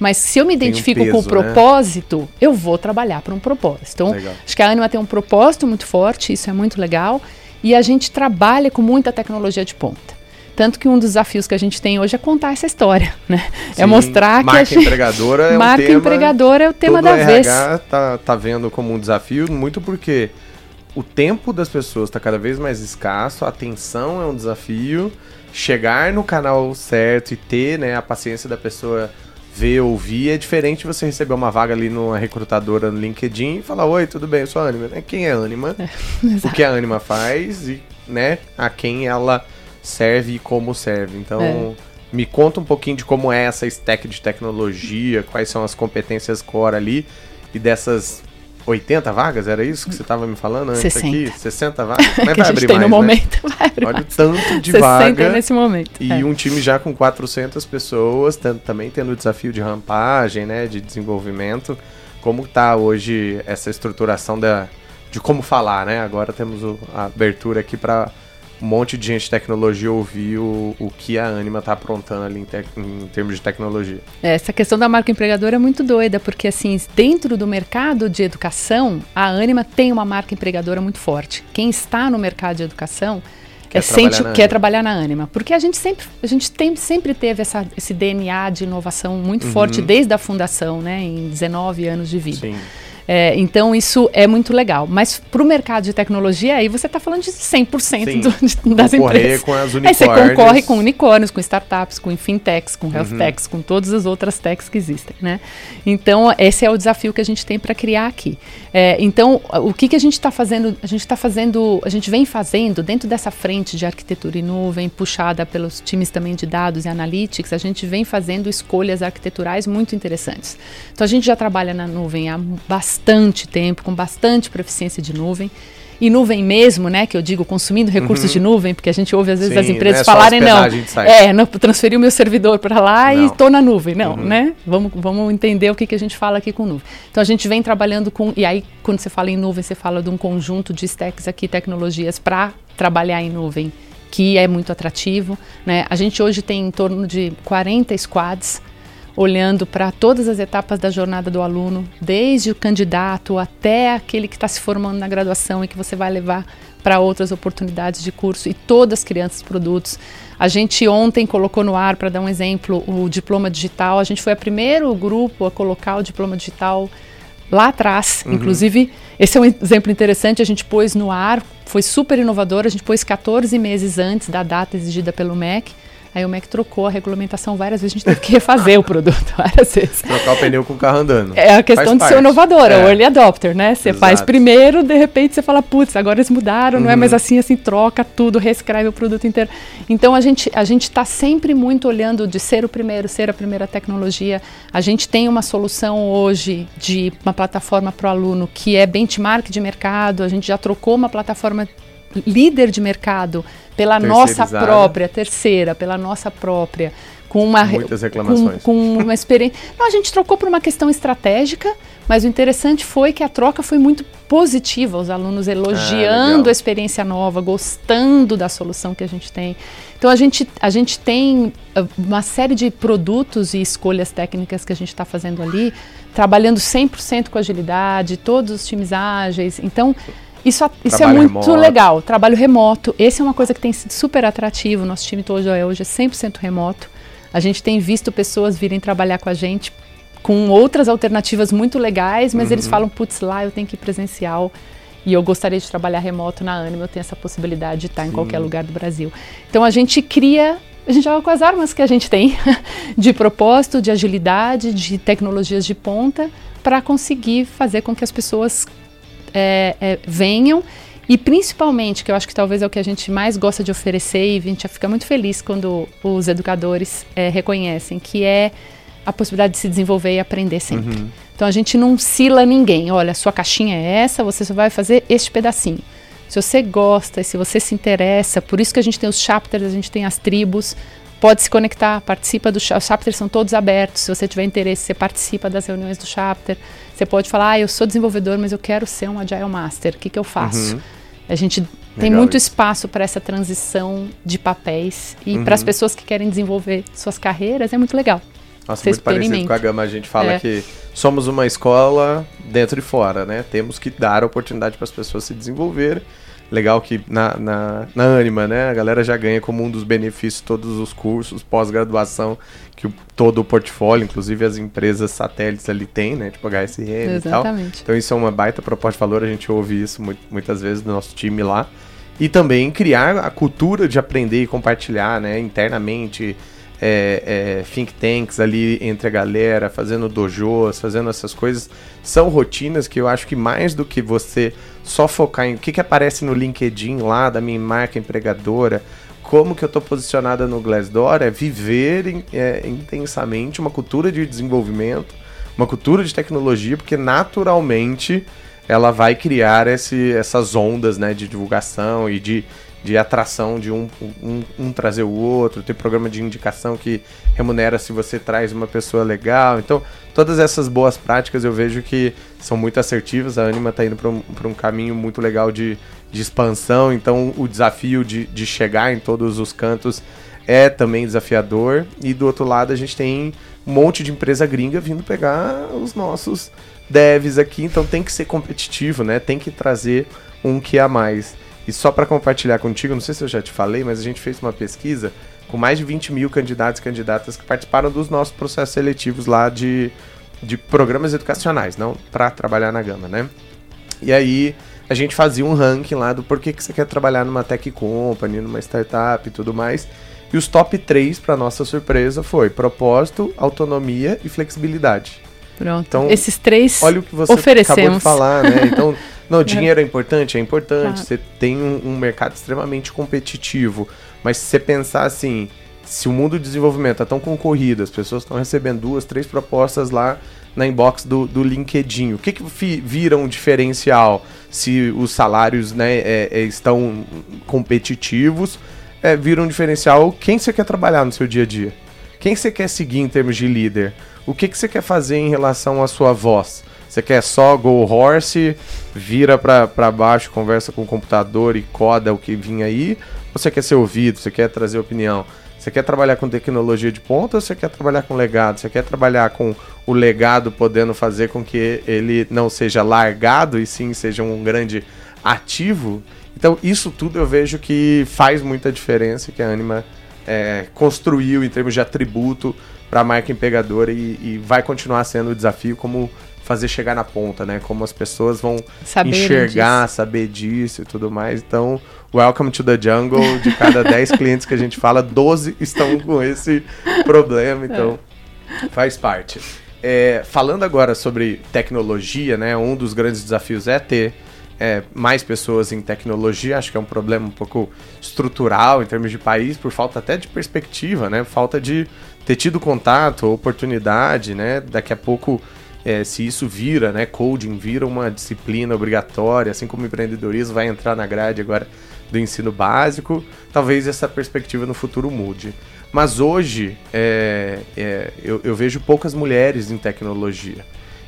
Mas se eu me identifico um peso, com o né? propósito, né? eu vou trabalhar para um propósito. Então, legal. acho que a Anima tem um propósito muito forte, isso é muito legal. E a gente trabalha com muita tecnologia de ponta. Tanto que um dos desafios que a gente tem hoje é contar essa história, né? É Sim, é mostrar que a gente... empregadora é marca um tema, empregadora é o tema da vez. RH tá, tá vendo como um desafio muito porque o tempo das pessoas está cada vez mais escasso, a atenção é um desafio, chegar no canal certo e ter né, a paciência da pessoa ver, ouvir, é diferente você receber uma vaga ali numa recrutadora no LinkedIn e falar, oi, tudo bem, eu sou a Anima. Né? Quem é a Anima? É, o que a Anima faz e né, a quem ela serve e como serve. Então, é. me conta um pouquinho de como é essa stack de tecnologia, quais são as competências core ali e dessas 80 vagas, era isso que você estava me falando antes 60. aqui? 60 vagas? Mas vai abrir mais, no né? momento, vai abrir Olha o tanto de 60 vaga. nesse momento. E é. um time já com 400 pessoas, também tendo o desafio de rampagem, né, de desenvolvimento. Como está hoje essa estruturação da, de como falar, né? Agora temos o, a abertura aqui para um monte de gente de tecnologia ouvir o, o que a Anima está aprontando ali em, te, em, termos de tecnologia. É, essa questão da marca empregadora é muito doida, porque assim, dentro do mercado de educação, a Anima tem uma marca empregadora muito forte. Quem está no mercado de educação quer, é sente, quer trabalhar na Anima. Porque a gente sempre, a gente tem, sempre teve essa, esse DNA de inovação muito uhum. forte desde a fundação, né, em 19 anos de vida. Sim. É, então isso é muito legal. Mas para o mercado de tecnologia, aí você está falando de 100% do, de, das empresas. com as unicórnios. Aí você concorre com unicórnios, com startups, com fintechs, com health uhum. techs, com todas as outras techs que existem. Né? Então esse é o desafio que a gente tem para criar aqui. É, então o que, que a gente está fazendo? A gente está fazendo, a gente vem fazendo dentro dessa frente de arquitetura em nuvem, puxada pelos times também de dados e analytics, a gente vem fazendo escolhas arquiteturais muito interessantes. Então a gente já trabalha na nuvem há bastante bastante tempo, com bastante proficiência de nuvem. E nuvem mesmo, né? Que eu digo consumindo recursos uhum. de nuvem, porque a gente ouve às vezes Sim, as empresas não é falarem, não. É, não transferi o meu servidor para lá não. e estou na nuvem. Não, uhum. né? Vamos, vamos entender o que, que a gente fala aqui com nuvem. Então a gente vem trabalhando com. E aí, quando você fala em nuvem, você fala de um conjunto de stacks aqui, tecnologias para trabalhar em nuvem, que é muito atrativo. Né? A gente hoje tem em torno de 40 squads olhando para todas as etapas da jornada do aluno, desde o candidato até aquele que está se formando na graduação e que você vai levar para outras oportunidades de curso e todas as crianças produtos. A gente ontem colocou no ar, para dar um exemplo, o diploma digital. A gente foi o primeiro grupo a colocar o diploma digital lá atrás. Uhum. Inclusive, esse é um exemplo interessante, a gente pôs no ar, foi super inovador, a gente pôs 14 meses antes da data exigida pelo MEC. Aí o MEC trocou a regulamentação várias vezes, a gente teve que refazer o produto várias vezes. Trocar o pneu com o carro andando. É a questão faz de parte. ser inovadora, é. o early adopter, né? Você faz primeiro, de repente você fala, putz, agora eles mudaram, uhum. não é mais uhum. assim, assim, troca tudo, reescreve o produto inteiro. Então a gente a gente está sempre muito olhando de ser o primeiro, ser a primeira tecnologia. A gente tem uma solução hoje de uma plataforma para o aluno que é benchmark de mercado, a gente já trocou uma plataforma líder de mercado pela nossa própria, terceira, pela nossa própria, com uma muitas reclamações. Com, com uma experiência. Não, a gente trocou por uma questão estratégica, mas o interessante foi que a troca foi muito positiva, os alunos elogiando ah, a experiência nova, gostando da solução que a gente tem. Então a gente, a gente tem ah, uma série de produtos e escolhas técnicas que a gente está fazendo ali, trabalhando 100% com agilidade, todos os times ágeis. Então, isso, isso é muito remoto. legal. Trabalho remoto. Esse é uma coisa que tem sido super atrativo. Nosso time hoje é, hoje é 100% remoto. A gente tem visto pessoas virem trabalhar com a gente com outras alternativas muito legais, mas uhum. eles falam, putz, lá eu tenho que ir presencial e eu gostaria de trabalhar remoto na Anima, eu tenho essa possibilidade de estar Sim. em qualquer lugar do Brasil. Então a gente cria, a gente joga com as armas que a gente tem de propósito, de agilidade, de tecnologias de ponta, para conseguir fazer com que as pessoas é, é, venham e principalmente, que eu acho que talvez é o que a gente mais gosta de oferecer e a gente fica muito feliz quando os educadores é, reconhecem, que é a possibilidade de se desenvolver e aprender sempre. Uhum. Então a gente não sila ninguém. Olha, a sua caixinha é essa, você só vai fazer este pedacinho. Se você gosta, se você se interessa, por isso que a gente tem os chapters, a gente tem as tribos, pode se conectar, participa do os chapters são todos abertos. Se você tiver interesse, você participa das reuniões do chapter. Você pode falar, ah, eu sou desenvolvedor, mas eu quero ser um Agile Master. O que, que eu faço? Uhum. A gente Legal tem muito espaço para essa transição de papéis e uhum. para as pessoas que querem desenvolver suas carreiras é muito legal. Nossa, Você muito parecido com a Gama, a gente fala é. que somos uma escola dentro e fora, né? Temos que dar oportunidade para as pessoas se desenvolverem. Legal que na, na, na Anima, né? A galera já ganha como um dos benefícios todos os cursos, pós-graduação, que o, todo o portfólio, inclusive as empresas satélites ali tem, né? Tipo HSM Exatamente. e tal. Então isso é uma baita proposta de valor, a gente ouve isso muito, muitas vezes no nosso time lá. E também criar a cultura de aprender e compartilhar, né? Internamente, é, é, think tanks ali entre a galera, fazendo dojos, fazendo essas coisas, são rotinas que eu acho que mais do que você só focar em o que, que aparece no LinkedIn lá da minha marca empregadora, como que eu estou posicionada no Glassdoor, é viver é, intensamente uma cultura de desenvolvimento, uma cultura de tecnologia, porque naturalmente ela vai criar esse, essas ondas né, de divulgação e de de atração de um, um, um, trazer o outro, tem programa de indicação que remunera se você traz uma pessoa legal. Então, todas essas boas práticas eu vejo que são muito assertivas. A Anima está indo para um, um caminho muito legal de, de expansão, então o desafio de, de chegar em todos os cantos é também desafiador. E do outro lado, a gente tem um monte de empresa gringa vindo pegar os nossos devs aqui, então tem que ser competitivo, né? Tem que trazer um que a mais. E só para compartilhar contigo, não sei se eu já te falei, mas a gente fez uma pesquisa com mais de 20 mil candidatos e candidatas que participaram dos nossos processos seletivos lá de, de programas educacionais, não para trabalhar na Gama, né? E aí a gente fazia um ranking lá do porquê que você quer trabalhar numa tech company, numa startup e tudo mais. E os top 3, para nossa surpresa, foi propósito, autonomia e flexibilidade. Pronto. Então, esses três olha o que você oferecemos. acabou de falar, né? Então, Não, dinheiro é importante, é importante. Você tem um, um, mercado extremamente competitivo. Mas se você pensar assim, se o mundo do desenvolvimento está tão concorrido, as pessoas estão recebendo duas, três propostas lá na inbox do, do LinkedIn. O que, que vira um diferencial se os salários né, é, é, estão competitivos? É, vira um diferencial quem você quer trabalhar no seu dia a dia. Quem você quer seguir em termos de líder? O que, que você quer fazer em relação à sua voz? Você quer só go horse, vira para baixo, conversa com o computador e coda o que vinha aí? Ou você quer ser ouvido, você quer trazer opinião? Você quer trabalhar com tecnologia de ponta ou você quer trabalhar com legado? Você quer trabalhar com o legado podendo fazer com que ele não seja largado e sim seja um grande ativo? Então, isso tudo eu vejo que faz muita diferença, que a Anima é, construiu em termos de atributo para a marca empregadora e, e, vai continuar sendo o desafio como fazer chegar na ponta, né? Como as pessoas vão saber enxergar, disso. saber disso e tudo mais. Então, welcome to the jungle. De cada 10 clientes que a gente fala, 12 estão com esse problema, então é. faz parte. É, falando agora sobre tecnologia, né? Um dos grandes desafios é ter é, mais pessoas em tecnologia. Acho que é um problema um pouco estrutural em termos de país, por falta até de perspectiva, né? Falta de ter tido contato, oportunidade, né? Daqui a pouco é, se isso vira, né, coding vira uma disciplina obrigatória, assim como empreendedorismo vai entrar na grade agora do ensino básico, talvez essa perspectiva no futuro mude. Mas hoje é, é, eu, eu, vejo poucas mulheres em tecnologia.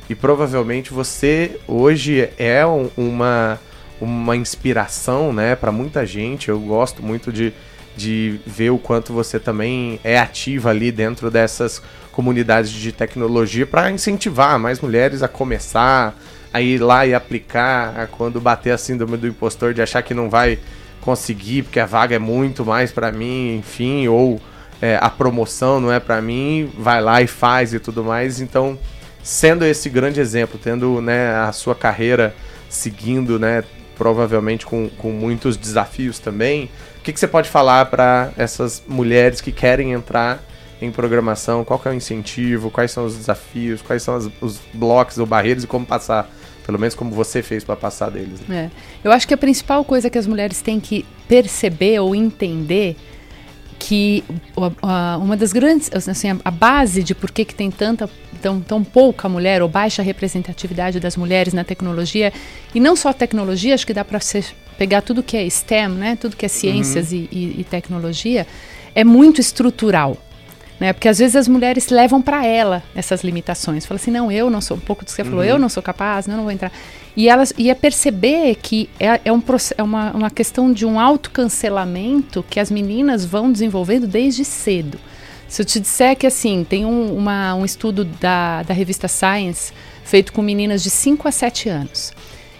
E provavelmente você hoje é um, uma, uma inspiração né, para muita gente. Eu gosto muito de, de ver o quanto você também é ativa ali dentro dessas comunidades de tecnologia para incentivar mais mulheres a começar, a ir lá e aplicar, a quando bater a síndrome do impostor de achar que não vai conseguir porque a vaga é muito mais para mim, enfim, ou é, a promoção não é para mim, vai lá e faz e tudo mais. Então, sendo esse grande exemplo, tendo né, a sua carreira seguindo, né, provavelmente com, com muitos desafios também, o que, que você pode falar para essas mulheres que querem entrar em programação? Qual é o incentivo? Quais são os desafios? Quais são as, os blocos ou barreiras e como passar? Pelo menos como você fez para passar deles. Né? É. Eu acho que a principal coisa que as mulheres têm que perceber ou entender que uma das grandes, assim, a base de por que, que tem tanta, tão, tão pouca mulher ou baixa representatividade das mulheres na tecnologia, e não só tecnologia, acho que dá para pegar tudo que é STEM, né, tudo que é ciências uhum. e, e, e tecnologia, é muito estrutural né? Porque às vezes as mulheres levam para ela essas limitações. Fala assim, não, eu não sou, um pouco do que você uhum. falou, eu não sou capaz, não, não vou entrar. E elas ia é perceber que é, é, um, é uma, uma questão de um autocancelamento que as meninas vão desenvolvendo desde cedo. Se eu te disser que assim, tem um, uma, um estudo da, da revista Science feito com meninas de 5 a 7 anos.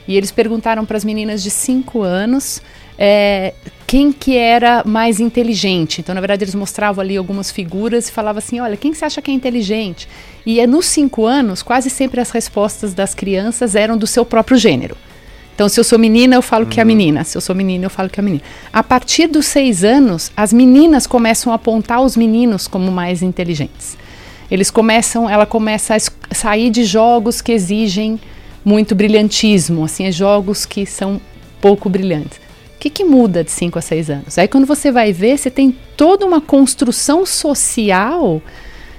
E eles perguntaram para as meninas de 5 anos é, quem que era mais inteligente. Então, na verdade, eles mostravam ali algumas figuras e falavam assim, olha, quem que você acha que é inteligente? E é, nos cinco anos, quase sempre as respostas das crianças eram do seu próprio gênero. Então, se eu sou menina, eu falo uhum. que é a uhum. menina. Se eu sou menina, eu falo que é a menina. A partir dos seis anos, as meninas começam a apontar os meninos como mais inteligentes. Eles começam, ela começa a sair de jogos que exigem muito brilhantismo, assim, é jogos que são pouco brilhantes que, que muda de 5 a 6 anos? Aí quando você vai ver, você tem toda uma construção social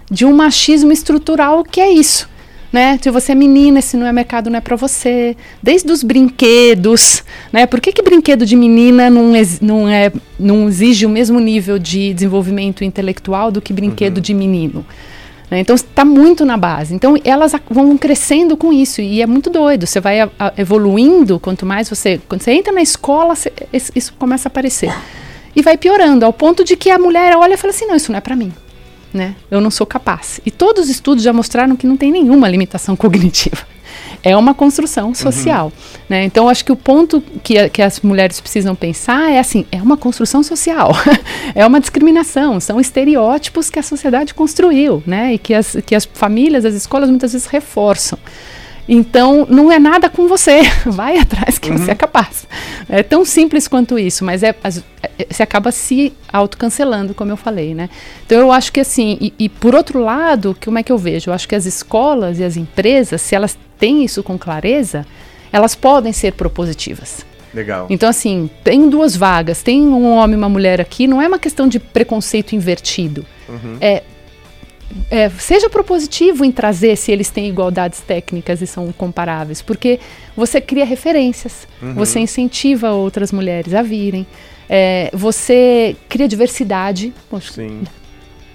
de um machismo estrutural que é isso. Né? Se você é menina, esse não é mercado, não é para você. Desde os brinquedos, né? Por que, que brinquedo de menina não, não, é, não exige o mesmo nível de desenvolvimento intelectual do que brinquedo uhum. de menino? Né? Então está muito na base. Então elas vão crescendo com isso e é muito doido. Você vai evoluindo, quanto mais você. Quando você entra na escola, você, isso começa a aparecer. E vai piorando, ao ponto de que a mulher olha e fala assim: não, isso não é para mim. Né? Eu não sou capaz. E todos os estudos já mostraram que não tem nenhuma limitação cognitiva é uma construção uhum. social. Uhum. Né? Então, acho que o ponto que, que as mulheres precisam pensar é assim: é uma construção social, é uma discriminação, são estereótipos que a sociedade construiu, né? E que as, que as famílias, as escolas muitas vezes reforçam. Então, não é nada com você. Vai atrás que uhum. você é capaz. É tão simples quanto isso, mas é, as, é, você acaba se autocancelando, como eu falei, né? Então, eu acho que assim, e, e, por outro lado, como é que eu vejo? Eu acho que as escolas e as empresas, se elas têm isso com clareza, elas podem ser propositivas. Legal. Então, assim, tem duas vagas, tem um homem e uma mulher aqui, não é uma questão de preconceito invertido. Uhum. É é, seja propositivo em trazer se eles têm igualdades técnicas e são comparáveis, porque você cria referências, uhum. você incentiva outras mulheres a virem, é, você cria diversidade. Poxa, Sim.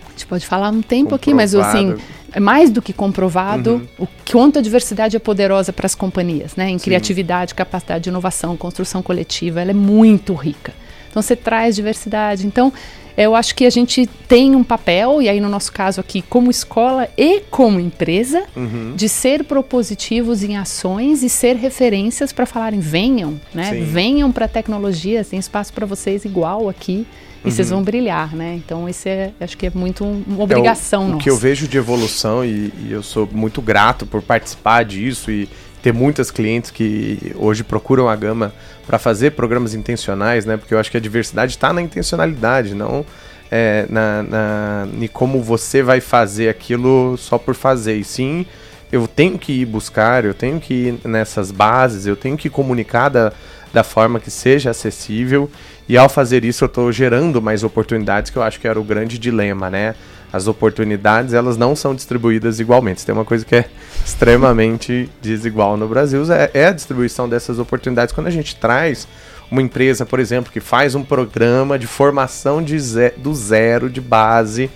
A gente pode falar um tempo aqui, mas assim, é mais do que comprovado uhum. o quanto a diversidade é poderosa para as companhias, né? Em Sim. criatividade, capacidade de inovação, construção coletiva, ela é muito rica. Então você traz diversidade. Então eu acho que a gente tem um papel, e aí no nosso caso aqui, como escola e como empresa, uhum. de ser propositivos em ações e ser referências para falarem: venham, né? Sim. Venham para a tecnologia, tem espaço para vocês igual aqui. E uhum. vocês vão brilhar, né? Então, esse é, acho que é muito uma obrigação é o, nossa. O que eu vejo de evolução, e, e eu sou muito grato por participar disso e ter muitas clientes que hoje procuram a Gama para fazer programas intencionais, né? Porque eu acho que a diversidade está na intencionalidade, não é, na, na, como você vai fazer aquilo só por fazer. E sim, eu tenho que ir buscar, eu tenho que ir nessas bases, eu tenho que comunicar da, da forma que seja acessível. E ao fazer isso, eu estou gerando mais oportunidades, que eu acho que era o grande dilema, né? As oportunidades elas não são distribuídas igualmente. Tem uma coisa que é extremamente desigual no Brasil, é, é, a distribuição dessas oportunidades quando a gente traz uma empresa, por exemplo, que faz um programa de formação de ze do zero, de base,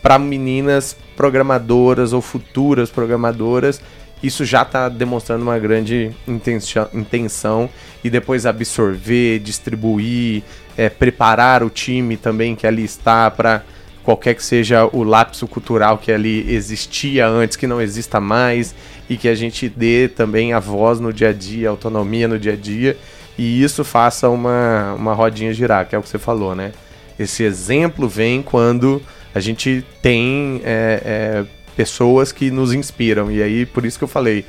para meninas programadoras ou futuras programadoras, isso já está demonstrando uma grande intenção e depois absorver, distribuir, é, preparar o time também que ali está para qualquer que seja o lapso cultural que ali existia antes, que não exista mais, e que a gente dê também a voz no dia a dia, autonomia no dia a dia, e isso faça uma, uma rodinha girar, que é o que você falou, né? Esse exemplo vem quando a gente tem é, é, pessoas que nos inspiram, e aí por isso que eu falei,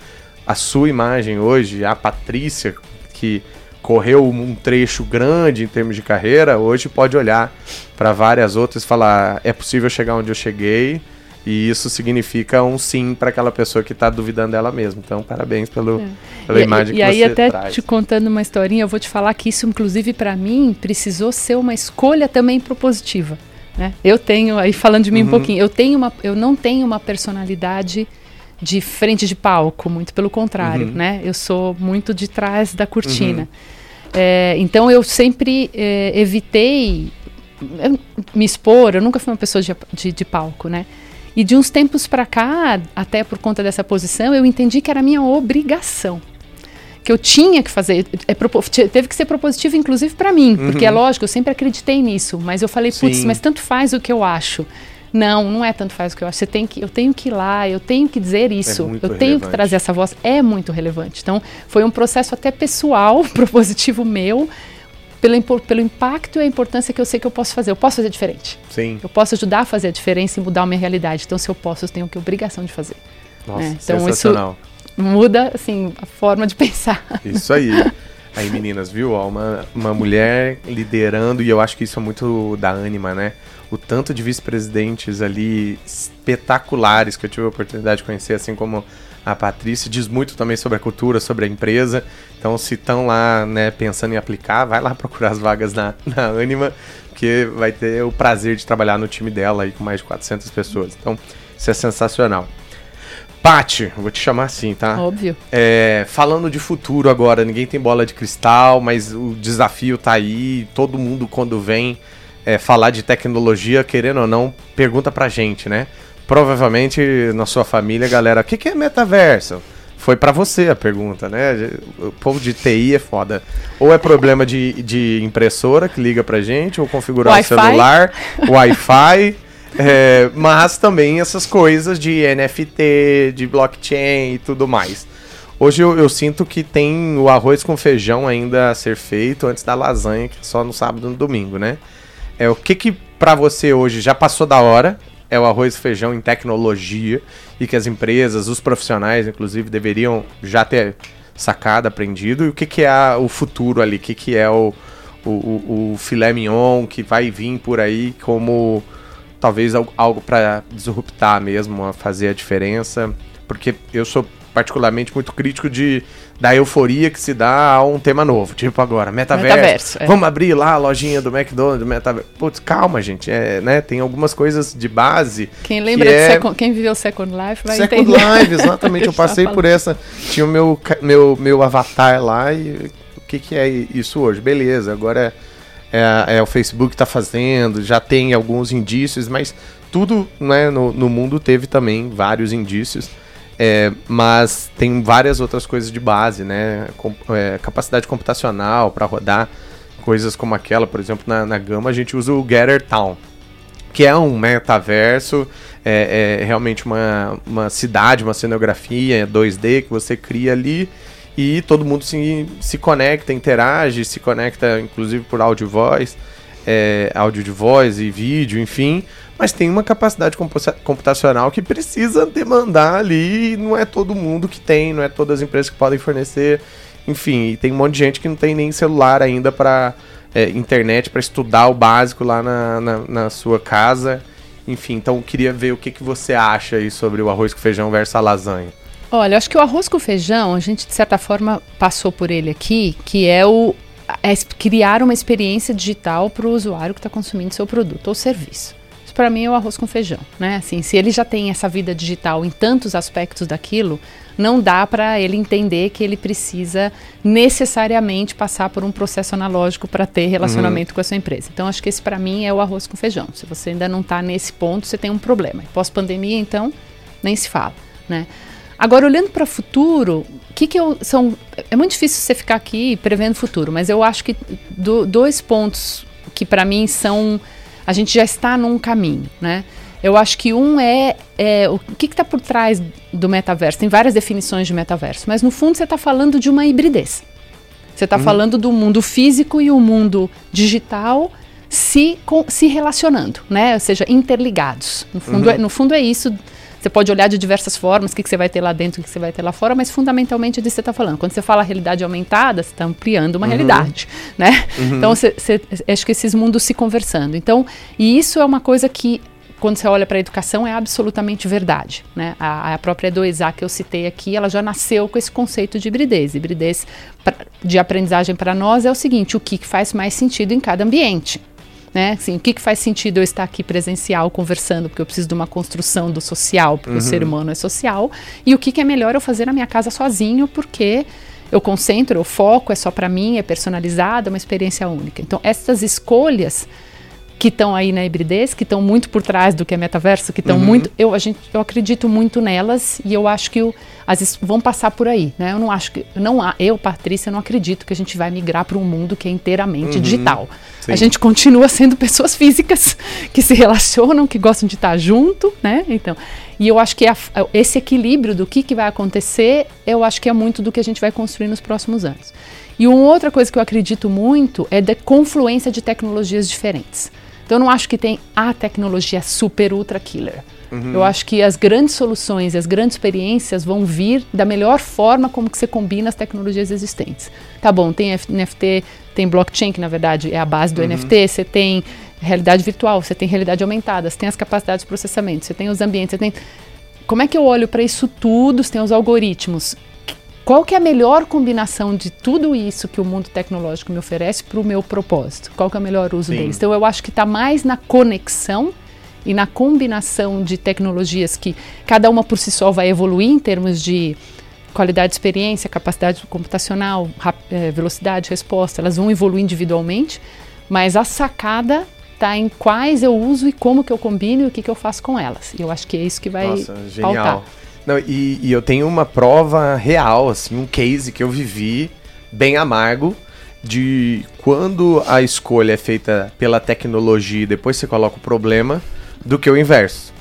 a sua imagem hoje, a Patrícia, que correu um trecho grande em termos de carreira, hoje pode olhar para várias outras e falar: é possível chegar onde eu cheguei. E isso significa um sim para aquela pessoa que está duvidando dela mesma. Então, parabéns pelo, é. pela e, imagem e, que você traz. E aí, até te contando uma historinha, eu vou te falar que isso, inclusive, para mim, precisou ser uma escolha também propositiva. Né? Eu tenho, aí falando de mim uhum. um pouquinho, eu, tenho uma, eu não tenho uma personalidade de frente de palco, muito pelo contrário, uhum. né? Eu sou muito de trás da cortina. Uhum. É, então eu sempre é, evitei me expor, eu nunca fui uma pessoa de, de, de palco, né? E de uns tempos para cá, até por conta dessa posição, eu entendi que era minha obrigação. Que eu tinha que fazer. É, teve que ser propositivo, inclusive, para mim. Uhum. Porque é lógico, eu sempre acreditei nisso. Mas eu falei, putz, mas tanto faz o que eu acho. Não, não é tanto faz o que eu acho. Você tem que, eu tenho que ir lá, eu tenho que dizer é isso, é eu relevante. tenho que trazer essa voz. É muito relevante. Então, foi um processo até pessoal, propositivo meu, pelo, pelo impacto e a importância que eu sei que eu posso fazer. Eu posso fazer diferente. Sim. Eu posso ajudar a fazer a diferença e mudar a minha realidade. Então, se eu posso, eu tenho que obrigação de fazer. Nossa, né? então, isso muda, assim, a forma de pensar. Isso aí. Aí, meninas, viu? Uma, uma mulher liderando, e eu acho que isso é muito da ânima, né? O tanto de vice-presidentes ali espetaculares que eu tive a oportunidade de conhecer, assim como a Patrícia, diz muito também sobre a cultura, sobre a empresa. Então, se estão lá né, pensando em aplicar, vai lá procurar as vagas na, na Anima, que vai ter o prazer de trabalhar no time dela aí com mais de 400 pessoas. Então, isso é sensacional. Pati, vou te chamar assim, tá? Óbvio. É, falando de futuro agora, ninguém tem bola de cristal, mas o desafio tá aí, todo mundo quando vem é, falar de tecnologia, querendo ou não, pergunta pra gente, né? Provavelmente na sua família, galera, o que, que é metaverso? Foi para você a pergunta, né? O povo de TI é foda. Ou é problema de, de impressora que liga pra gente, ou configurar o celular, Wi-Fi. É, mas também essas coisas de NFT, de blockchain e tudo mais. Hoje eu, eu, sinto que tem o arroz com feijão ainda a ser feito antes da lasanha, que é só no sábado e no domingo, né? É o que que para você hoje já passou da hora? É o arroz e feijão em tecnologia e que as empresas, os profissionais, inclusive, deveriam já ter sacado, aprendido. E o que que é o futuro ali? O que que é o, o, o, filé mignon que vai vir por aí como talvez algo para disruptar mesmo, a fazer a diferença? Porque eu sou particularmente muito crítico de da euforia que se dá a um tema novo, tipo agora, metaverso. metaverso é. Vamos abrir lá a lojinha do McDonald's, metaverso. Putz, calma, gente, é, né? Tem algumas coisas de base. Quem lembra que é... Second, quem viveu Second Life vai Second entender. Second Life, exatamente. eu passei por essa, tinha o meu meu meu avatar lá e o que que é isso hoje? Beleza, agora é, é, é o Facebook que está fazendo, já tem alguns indícios, mas tudo né, no, no mundo teve também vários indícios. É, mas tem várias outras coisas de base, né? Com, é, capacidade computacional para rodar coisas como aquela, por exemplo, na, na Gama a gente usa o Gather Town, que é um metaverso, é, é realmente uma, uma cidade, uma cenografia 2D que você cria ali e todo mundo se, se conecta, interage, se conecta inclusive por áudio voz, é, áudio de voz e vídeo, enfim, mas tem uma capacidade computacional que precisa demandar ali, e não é todo mundo que tem, não é todas as empresas que podem fornecer, enfim, tem um monte de gente que não tem nem celular ainda para é, internet para estudar o básico lá na, na, na, sua casa, enfim, então queria ver o que, que você acha aí sobre o arroz com feijão versus a lasanha. Olha, acho que o arroz com feijão, a gente de certa forma passou por ele aqui, que é o é criar uma experiência digital para o usuário que está consumindo seu produto ou serviço para mim é o arroz com feijão, né? Assim, se ele já tem essa vida digital em tantos aspectos daquilo, não dá para ele entender que ele precisa necessariamente passar por um processo analógico para ter relacionamento uhum. com a sua empresa. Então, acho que esse para mim é o arroz com feijão. Se você ainda não está nesse ponto, você tem um problema. Pós-pandemia, então, nem se fala, né? Agora, olhando para o futuro, que, que eu, são. É muito difícil você ficar aqui prevendo o futuro, mas eu acho que do, dois pontos que para mim são. A gente já está num caminho, né? Eu acho que um é, é o que está por trás do metaverso. Tem várias definições de metaverso, mas no fundo você está falando de uma hibridez. Você está uhum. falando do mundo físico e o mundo digital se, com, se relacionando, né? Ou seja, interligados. No fundo, uhum. é, no fundo é isso você pode olhar de diversas formas, o que, que você vai ter lá dentro, o que, você vai ter lá fora, mas fundamentalmente é disso que você está falando. Quando você fala realidade aumentada, você está ampliando uma uhum. realidade, né? Uhum. Então, você, você, acho que esses mundos se conversando. Então, e isso é uma coisa que quando você olha para a educação, é absolutamente verdade. Né? A, a própria Edoesá que eu citei aqui, ela já nasceu com esse conceito de hibridez. Hibridez pra, de aprendizagem para nós é o seguinte: o que faz mais sentido em cada ambiente né? Assim, o que, que faz sentido eu estar aqui presencial conversando, porque eu preciso de uma construção do social, porque uhum. o ser humano é social, e o que, que é melhor eu fazer na minha casa sozinho, porque eu concentro, eu foco, é só para mim, é personalizado, é uma experiência única. Então, essas escolhas que estão aí na hibridez, que estão muito por trás do que é metaverso, que estão uhum. muito, eu a gente, eu acredito muito nelas e eu acho que o, as vão passar por aí, né? Eu não acho que não há, eu Patrícia não acredito que a gente vai migrar para um mundo que é inteiramente uhum. digital. Sim. A gente continua sendo pessoas físicas que se relacionam, que gostam de estar junto, né? Então, e eu acho que a, esse equilíbrio do que, que vai acontecer, eu acho que é muito do que a gente vai construir nos próximos anos. E uma outra coisa que eu acredito muito é da confluência de tecnologias diferentes. Então eu não acho que tem a tecnologia super ultra killer. Uhum. Eu acho que as grandes soluções, as grandes experiências vão vir da melhor forma como que você combina as tecnologias existentes. Tá bom, tem NFT, tem blockchain, que na verdade é a base do uhum. NFT, você tem realidade virtual, você tem realidade aumentada, você tem as capacidades de processamento, você tem os ambientes, você tem... Como é que eu olho para isso tudo? Você tem os algoritmos. Qual que é a melhor combinação de tudo isso que o mundo tecnológico me oferece para o meu propósito? Qual que é o melhor uso Sim. deles? Então eu acho que está mais na conexão e na combinação de tecnologias que cada uma por si só vai evoluir em termos de qualidade de experiência, capacidade computacional, eh, velocidade de resposta, elas vão evoluir individualmente, mas a sacada está em quais eu uso e como que eu combino e o que, que eu faço com elas. E eu acho que é isso que vai Nossa, genial. Faltar. Não, e, e eu tenho uma prova real, assim, um case que eu vivi bem amargo de quando a escolha é feita pela tecnologia e depois você coloca o problema, do que o inverso.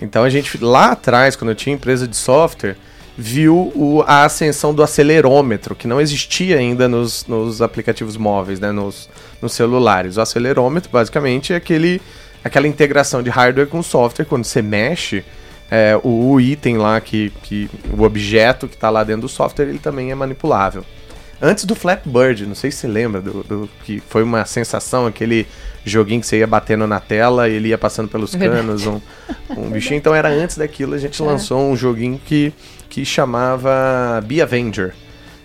Então a gente, lá atrás, quando eu tinha empresa de software, viu o, a ascensão do acelerômetro, que não existia ainda nos, nos aplicativos móveis, né, nos, nos celulares. O acelerômetro, basicamente, é aquele, aquela integração de hardware com software. Quando você mexe, é, o, o, item lá, que, que o objeto que está lá dentro do software, ele também é manipulável. Antes do Flatbird, não sei se você lembra, do, do, que foi uma sensação, aquele joguinho que você ia batendo na tela e ele ia passando pelos canos, um, um bichinho. Então era antes daquilo, a gente é. lançou um joguinho que, que chamava Be Avenger.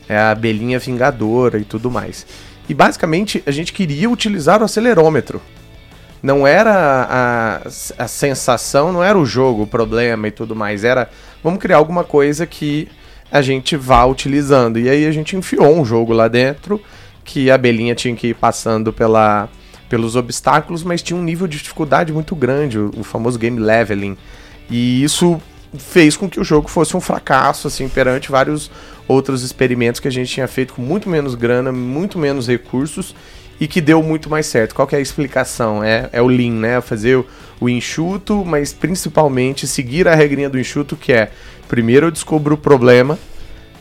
É a abelhinha vingadora e tudo mais. E basicamente a gente queria utilizar o acelerômetro não era a, a sensação, não era o jogo, o problema e tudo mais, era vamos criar alguma coisa que a gente vá utilizando. E aí a gente enfiou um jogo lá dentro que a abelhinha tinha que ir passando pela, pelos obstáculos, mas tinha um nível de dificuldade muito grande, o, o famoso game leveling. E isso fez com que o jogo fosse um fracasso, assim, perante vários outros experimentos que a gente tinha feito com muito menos grana, muito menos recursos e que deu muito mais certo. Qual é a explicação? É, é o lean, né? Fazer o, o enxuto, mas principalmente seguir a regrinha do enxuto, que é primeiro eu descubro o problema,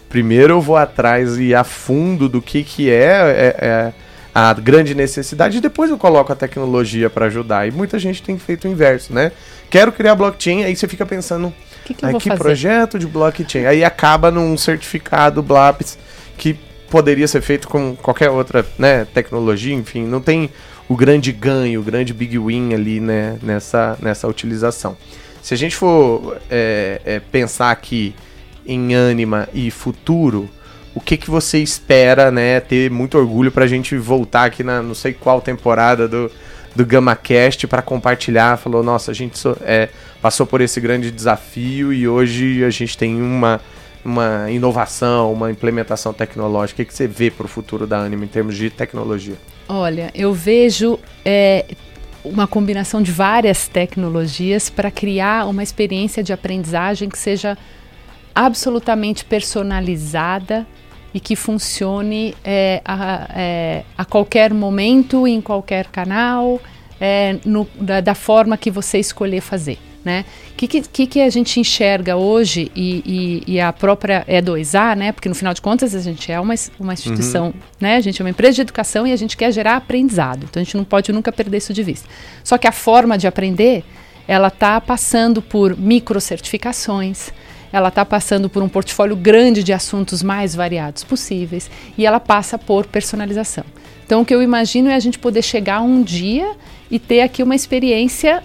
primeiro eu vou atrás e a fundo do que, que é, é, é a grande necessidade e depois eu coloco a tecnologia para ajudar. E muita gente tem feito o inverso, né? Quero criar blockchain, aí você fica pensando, que, que, que projeto de blockchain? Aí acaba num certificado BLAPS que poderia ser feito com qualquer outra né, tecnologia, enfim, não tem o grande ganho, o grande big win ali né, nessa, nessa utilização. Se a gente for é, é, pensar aqui em Anima e futuro, o que, que você espera, né, ter muito orgulho para a gente voltar aqui na não sei qual temporada do, do GamaCast para compartilhar. Falou, nossa, a gente so, é, passou por esse grande desafio e hoje a gente tem uma, uma inovação, uma implementação tecnológica. O que, você vê para o futuro da Anima em termos de tecnologia? Olha, eu vejo é, uma combinação de várias tecnologias para criar uma experiência de aprendizagem que seja absolutamente personalizada e que funcione é, a, é, a, qualquer momento, em qualquer canal, é, no, da, da, forma que você escolher fazer. Né? O que, que, que, a gente enxerga hoje e, e, e, a própria E2A, né? porque no final de contas a gente é uma, uma instituição, uhum. né? a gente é uma empresa de educação e a gente quer gerar aprendizado, então a gente não pode nunca perder isso de vista. Só que a forma de aprender, ela está passando por microcertificações, ela está passando por um portfólio grande de assuntos mais variados possíveis e ela passa por personalização. Então, o que eu imagino é a gente poder chegar um dia e ter aqui uma experiência.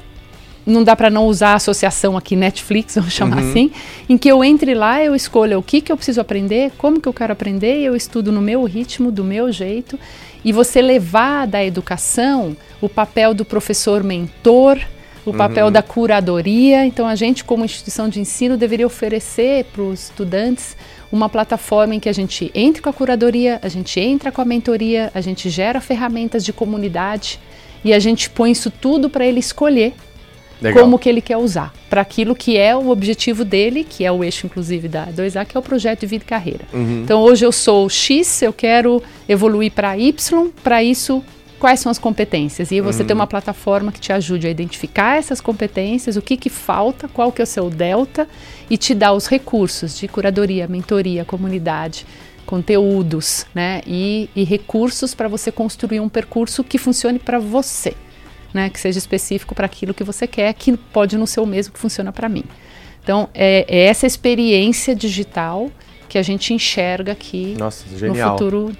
Não dá para não usar a associação aqui Netflix, vamos chamar uhum. assim, em que eu entre lá, eu escolha o que, que eu preciso aprender, como que eu quero aprender, eu estudo no meu ritmo, do meu jeito, e você levar da educação o papel do professor mentor, o papel uhum. da curadoria. Então, a gente, como instituição de ensino, deveria oferecer para os estudantes uma plataforma em que a gente entre com a curadoria, a gente entra com a mentoria, a gente gera ferramentas de comunidade e a gente põe isso tudo para ele escolher Legal. como que ele quer usar para aquilo que é o objetivo dele, que é o eixo inclusive da 2A, que é o projeto de vida e carreira. Uhum. Então hoje eu sou X, eu quero evoluir para Y, para isso quais são as competências e você uhum. ter uma plataforma que te ajude a identificar essas competências, o que que falta, qual que é o seu delta e te dá os recursos de curadoria, mentoria, comunidade, conteúdos, né, e, e recursos para você construir um percurso que funcione para você, né, que seja específico para aquilo que você quer, que pode não ser o mesmo que funciona para mim. Então é, é, essa experiência digital que a gente enxerga aqui Nossa, no futuro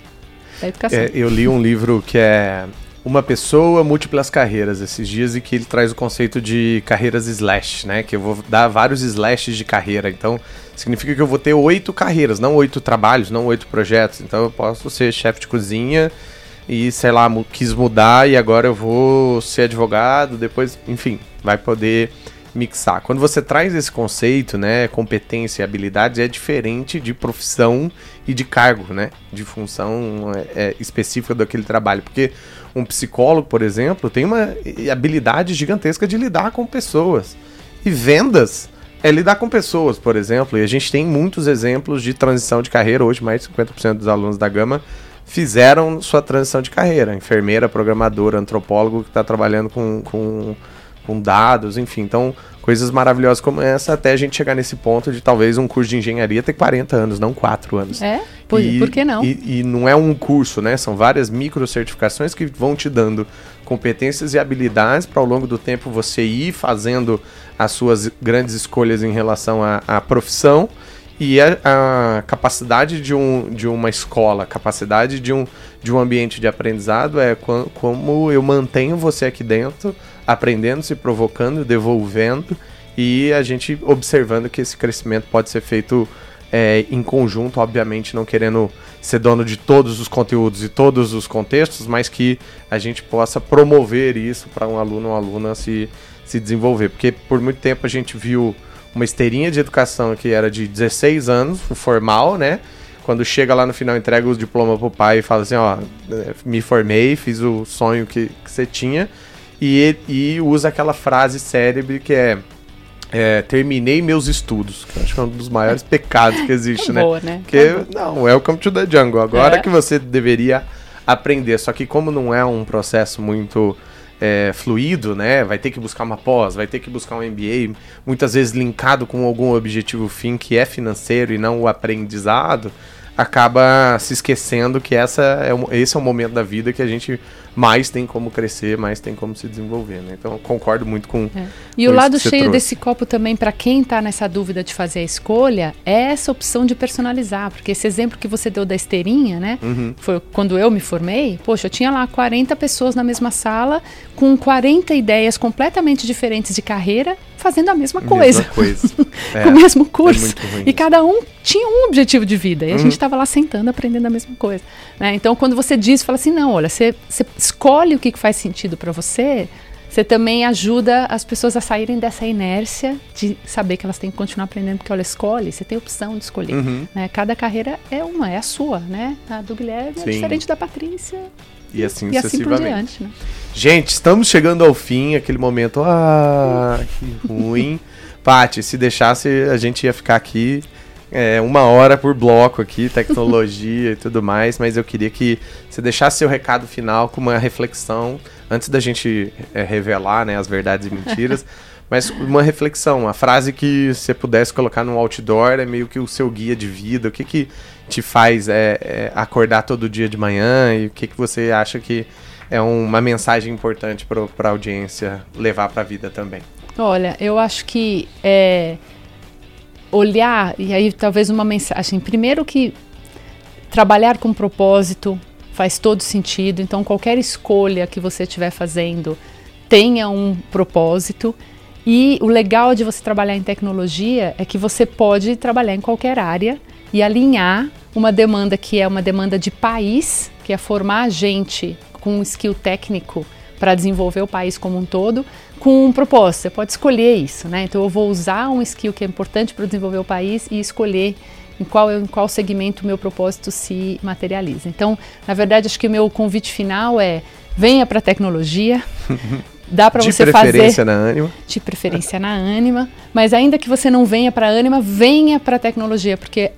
da educação. É, eu li um livro que é Uma Pessoa, Múltiplas Carreiras, esses dias, e que ele traz o conceito de carreiras slash, né? Que eu vou dar vários slashes de carreira. Então, significa que eu vou ter oito carreiras, não oito trabalhos, não oito projetos. Então, eu posso ser chefe de cozinha e, sei lá, quis mudar e agora eu vou ser advogado, depois, enfim, vai poder mixar. Quando você traz esse conceito, né, competência e habilidades, é diferente de profissão e de cargo, né, de função é, é, específica daquele trabalho. Porque um psicólogo, por exemplo, tem uma habilidade gigantesca de lidar com pessoas. E vendas é lidar com pessoas, por exemplo. E a gente tem muitos exemplos de transição de carreira. Hoje, mais de 50% dos alunos da Gama fizeram sua transição de carreira. Enfermeira, programadora, antropólogo que está trabalhando com, com com dados, enfim. Então, coisas maravilhosas como essa, até a gente chegar nesse ponto de talvez um curso de engenharia ter 40 anos, não 4 anos. É? Por, e, por que não? E, e, não é um curso, né? São várias micro certificações que vão te dando competências e habilidades para ao longo do tempo você ir fazendo as suas grandes escolhas em relação à, à profissão e a, a, capacidade de, um, de uma escola, capacidade de um, de um ambiente de aprendizado é como eu mantenho você aqui dentro aprendendo, se provocando, devolvendo e a gente observando que esse crescimento pode ser feito é, em conjunto, obviamente não querendo ser dono de todos os conteúdos e todos os contextos, mas que a gente possa promover isso para um aluno ou aluna se, se desenvolver. Porque por muito tempo a gente viu uma esteirinha de educação que era de 16 anos, o formal, né? Quando chega lá no final, entrega o diploma pro pai e fala assim, ó, me formei, fiz o sonho que, que você tinha e, e usa aquela frase célebre que é, é, terminei meus estudos, que eu acho que é um dos maiores pecados que existe, né? Boa, né? Que, não, welcome to the jungle. Agora é. que você deveria aprender. Só que como não é um processo muito é, fluido, né? Vai ter que buscar uma pós, vai ter que buscar um MBA, muitas vezes linkado com algum objetivo fim que é financeiro e não o aprendizado acaba se esquecendo que essa é, esse é o momento da vida que a gente mais tem como crescer, mais tem como se desenvolver. Né? Então, concordo muito com. É. E com o lado cheio desse copo também, para quem está nessa dúvida de fazer a escolha, é essa opção de personalizar. Porque esse exemplo que você deu da esteirinha, né? Uhum. Foi quando eu me formei. Poxa, eu tinha lá 40 pessoas na mesma sala, com 40 ideias completamente diferentes de carreira, fazendo a mesma coisa. Mesma coisa. É, com o mesmo curso. É e cada um tinha um objetivo de vida. E uhum. a gente estava lá sentando, aprendendo a mesma coisa. Né? Então, quando você diz, fala assim, não, olha, você, você escolhe o que, que faz sentido para você, você também ajuda as pessoas a saírem dessa inércia de saber que elas têm que continuar aprendendo, porque olha, escolhe, você tem opção de escolher. Uhum. Né? Cada carreira é uma, é a sua, né? A do Guilherme é Sim. é diferente da Patrícia. E assim e assim por diante, né? Gente, estamos chegando ao fim, aquele momento, ah, que ruim. Pati, se deixasse, a gente ia ficar aqui é, uma hora por bloco aqui, tecnologia e tudo mais, mas eu queria que você deixasse seu recado final com uma reflexão, antes da gente é, revelar né, as verdades e mentiras, mas uma reflexão, uma frase que você pudesse colocar no outdoor, é meio que o seu guia de vida, o que que te faz é, é acordar todo dia de manhã e o que que você acha que é uma mensagem importante para a audiência levar para a vida também? Olha, eu acho que é, olhar, e aí talvez uma mensagem. Primeiro que trabalhar com propósito faz todo sentido, então qualquer escolha que você estiver fazendo tenha um propósito. E o legal de você trabalhar em tecnologia é que você pode trabalhar em qualquer área e alinhar uma demanda que é uma demanda de país, que é formar gente com um skill técnico para desenvolver o país como um todo, com um propósito. Você pode escolher isso, né? Então eu vou usar um skill que é importante para desenvolver o país e escolher em qual, em qual segmento o meu propósito se materializa. Então, na verdade, acho que o meu convite final é venha para a tecnologia. Dá para você fazer. De preferência na Anima. De preferência na Anima. Mas ainda que você não venha para a Anima, venha para a tecnologia, porque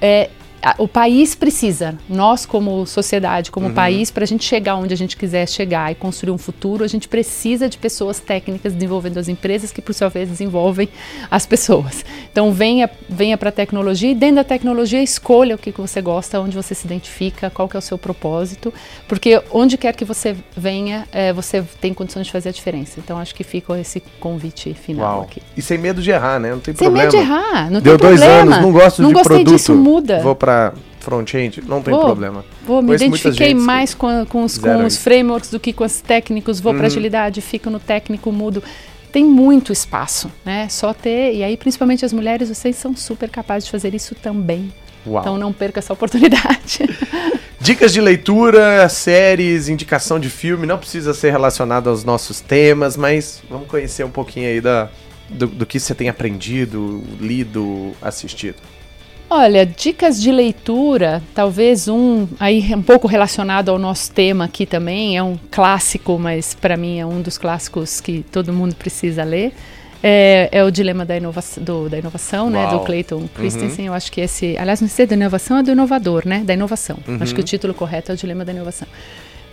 é, o país precisa, nós como sociedade, como uhum. país, para a gente chegar onde a gente quiser chegar e construir um futuro, a gente precisa de pessoas técnicas desenvolvendo as empresas que, por sua vez, desenvolvem as pessoas. Então, venha, venha para a tecnologia e dentro da tecnologia escolha o que, que você gosta, onde você se identifica, qual que é o seu propósito, porque onde quer que você venha, é, você tem condições de fazer a diferença. Então, acho que fica esse convite final Uau. aqui. E sem medo de errar, né? Não tem sem problema. Sem medo de errar, não Deu tem problema. Deu dois anos, não gosto não de gostei produto. Disso, muda. Vou para front-end, não tem vou, problema. Vou, me identifiquei mais com, com, os, com os frameworks do que com os técnicos, vou uhum. para agilidade, fico no técnico, mudo. Tem muito espaço, né? Só ter, e aí principalmente as mulheres, vocês são super capazes de fazer isso também. Uau. Então não perca essa oportunidade. Dicas de leitura, séries, indicação de filme, não precisa ser relacionado aos nossos temas, mas vamos conhecer um pouquinho aí da, do, do que você tem aprendido, lido, assistido. Olha, dicas de leitura, talvez um aí um pouco relacionado ao nosso tema aqui também, é um clássico, mas para mim é um dos clássicos que todo mundo precisa ler. É, é o dilema da, inova do, da inovação, né, do Clayton Christensen. Uhum. Eu acho que esse, aliás, não sei da inovação, é do inovador, né, da inovação. Uhum. Acho que o título correto é o dilema da inovação,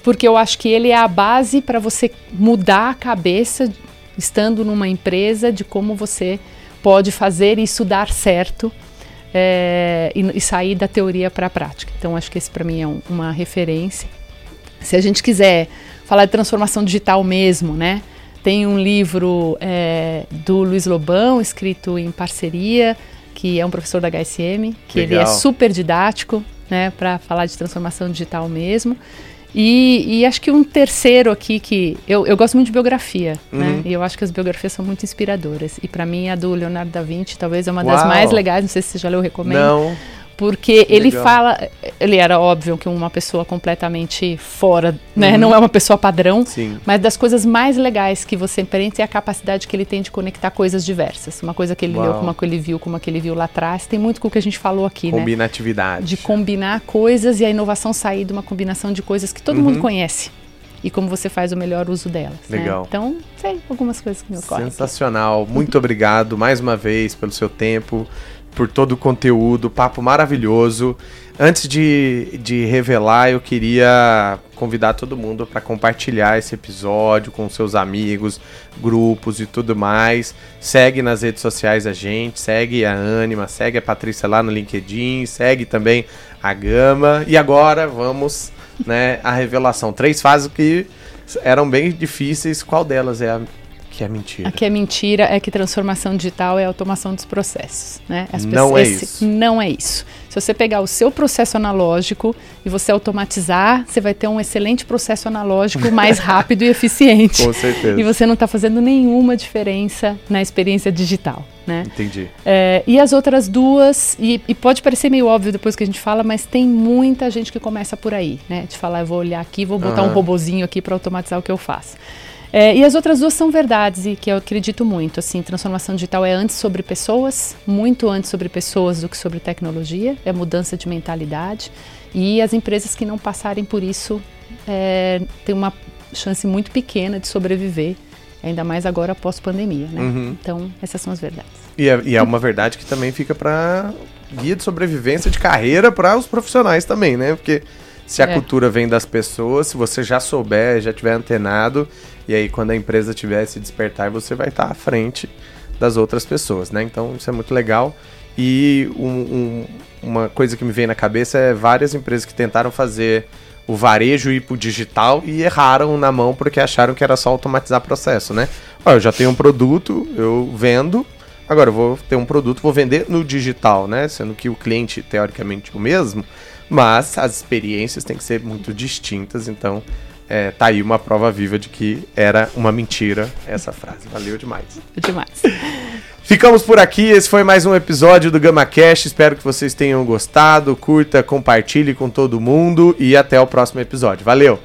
porque eu acho que ele é a base para você mudar a cabeça estando numa empresa de como você pode fazer isso dar certo é, e, e, sair da teoria para a prática. Então, acho que esse para mim é um, uma referência. Se a gente quiser falar de transformação digital mesmo, né? Tem um livro é, do Luiz Lobão, escrito em parceria, que é um professor da HSM, que Legal. ele é super didático, né, para falar de transformação digital mesmo. E, e, acho que um terceiro aqui que eu, eu gosto muito de biografia, né? uhum. né? E eu acho que as biografias são muito inspiradoras. E para mim a do Leonardo da Vinci talvez é uma Uau. das mais legais. Não sei se você já leu, eu recomendo. Não porque ele fala, ele era óbvio que uma pessoa completamente fora, né? Uhum. Não é uma pessoa padrão, Sim. mas das coisas mais legais que você aprende é a capacidade que ele tem de conectar coisas diversas. Uma coisa que ele Uau. leu com uma que ele viu, com uma que ele viu lá atrás, tem muito com o que a gente falou aqui, né? Combinatividade. né? De combinar coisas e a inovação sair de uma combinação de coisas que todo uhum. mundo conhece e como você faz o melhor uso delas. Né? Legal. Né? Então, sei algumas coisas que me ocorrem. Sensacional. Muito obrigado mais uma vez pelo seu tempo, por todo o conteúdo, papo maravilhoso. Antes de, de revelar, eu queria convidar todo mundo para compartilhar esse episódio com seus amigos, grupos e tudo mais. Segue nas redes sociais a gente, segue a Anima, segue a Patrícia lá no LinkedIn, segue também a Gama. E agora vamos, né, a revelação. Três fases que eram bem difíceis. Qual delas é a que é mentira. Que é mentira é que transformação digital é automação dos processos, né? As não é isso. Não é isso. Se você pegar o seu processo analógico e você automatizar, você vai ter um excelente processo analógico mais rápido e eficiente. Com certeza. E você não está fazendo nenhuma diferença na experiência digital. Né? Entendi. É, e as outras duas, e, e, pode parecer meio óbvio depois que a gente fala, mas tem muita gente que começa por aí, né? De falar, eu vou olhar aqui, vou botar uhum. um robozinho aqui para automatizar o que eu faço. É, e as outras duas são verdades e que eu acredito muito. Assim, transformação digital é antes sobre pessoas, muito antes sobre pessoas do que sobre tecnologia. É mudança de mentalidade. E as empresas que não passarem por isso é, têm uma chance muito pequena de sobreviver, ainda mais agora após pandemia. Né? Uhum. Então, essas são as verdades. E é, e é uma verdade que também fica para guia de sobrevivência de carreira para os profissionais também, né? Porque se a é. cultura vem das pessoas, se você já souber, já tiver antenado, e aí quando a empresa tiver esse despertar, você vai estar à frente das outras pessoas, né? Então isso é muito legal. E um, um, uma coisa que me vem na cabeça é várias empresas que tentaram fazer o varejo ir pro digital e erraram na mão porque acharam que era só automatizar processo, né? Ó, eu já tenho um produto, eu vendo, agora eu vou ter um produto, vou vender no digital, né? Sendo que o cliente, teoricamente, o mesmo, mas as experiências têm que ser muito distintas, então é, tá aí uma prova viva de que era uma mentira essa frase. Valeu demais. Demais. Ficamos por aqui. Esse foi mais um episódio do Gama Cash. Espero que vocês tenham gostado. Curta, compartilhe com todo mundo e até o próximo episódio. Valeu.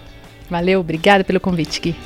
Valeu, obrigada pelo convite, Gui.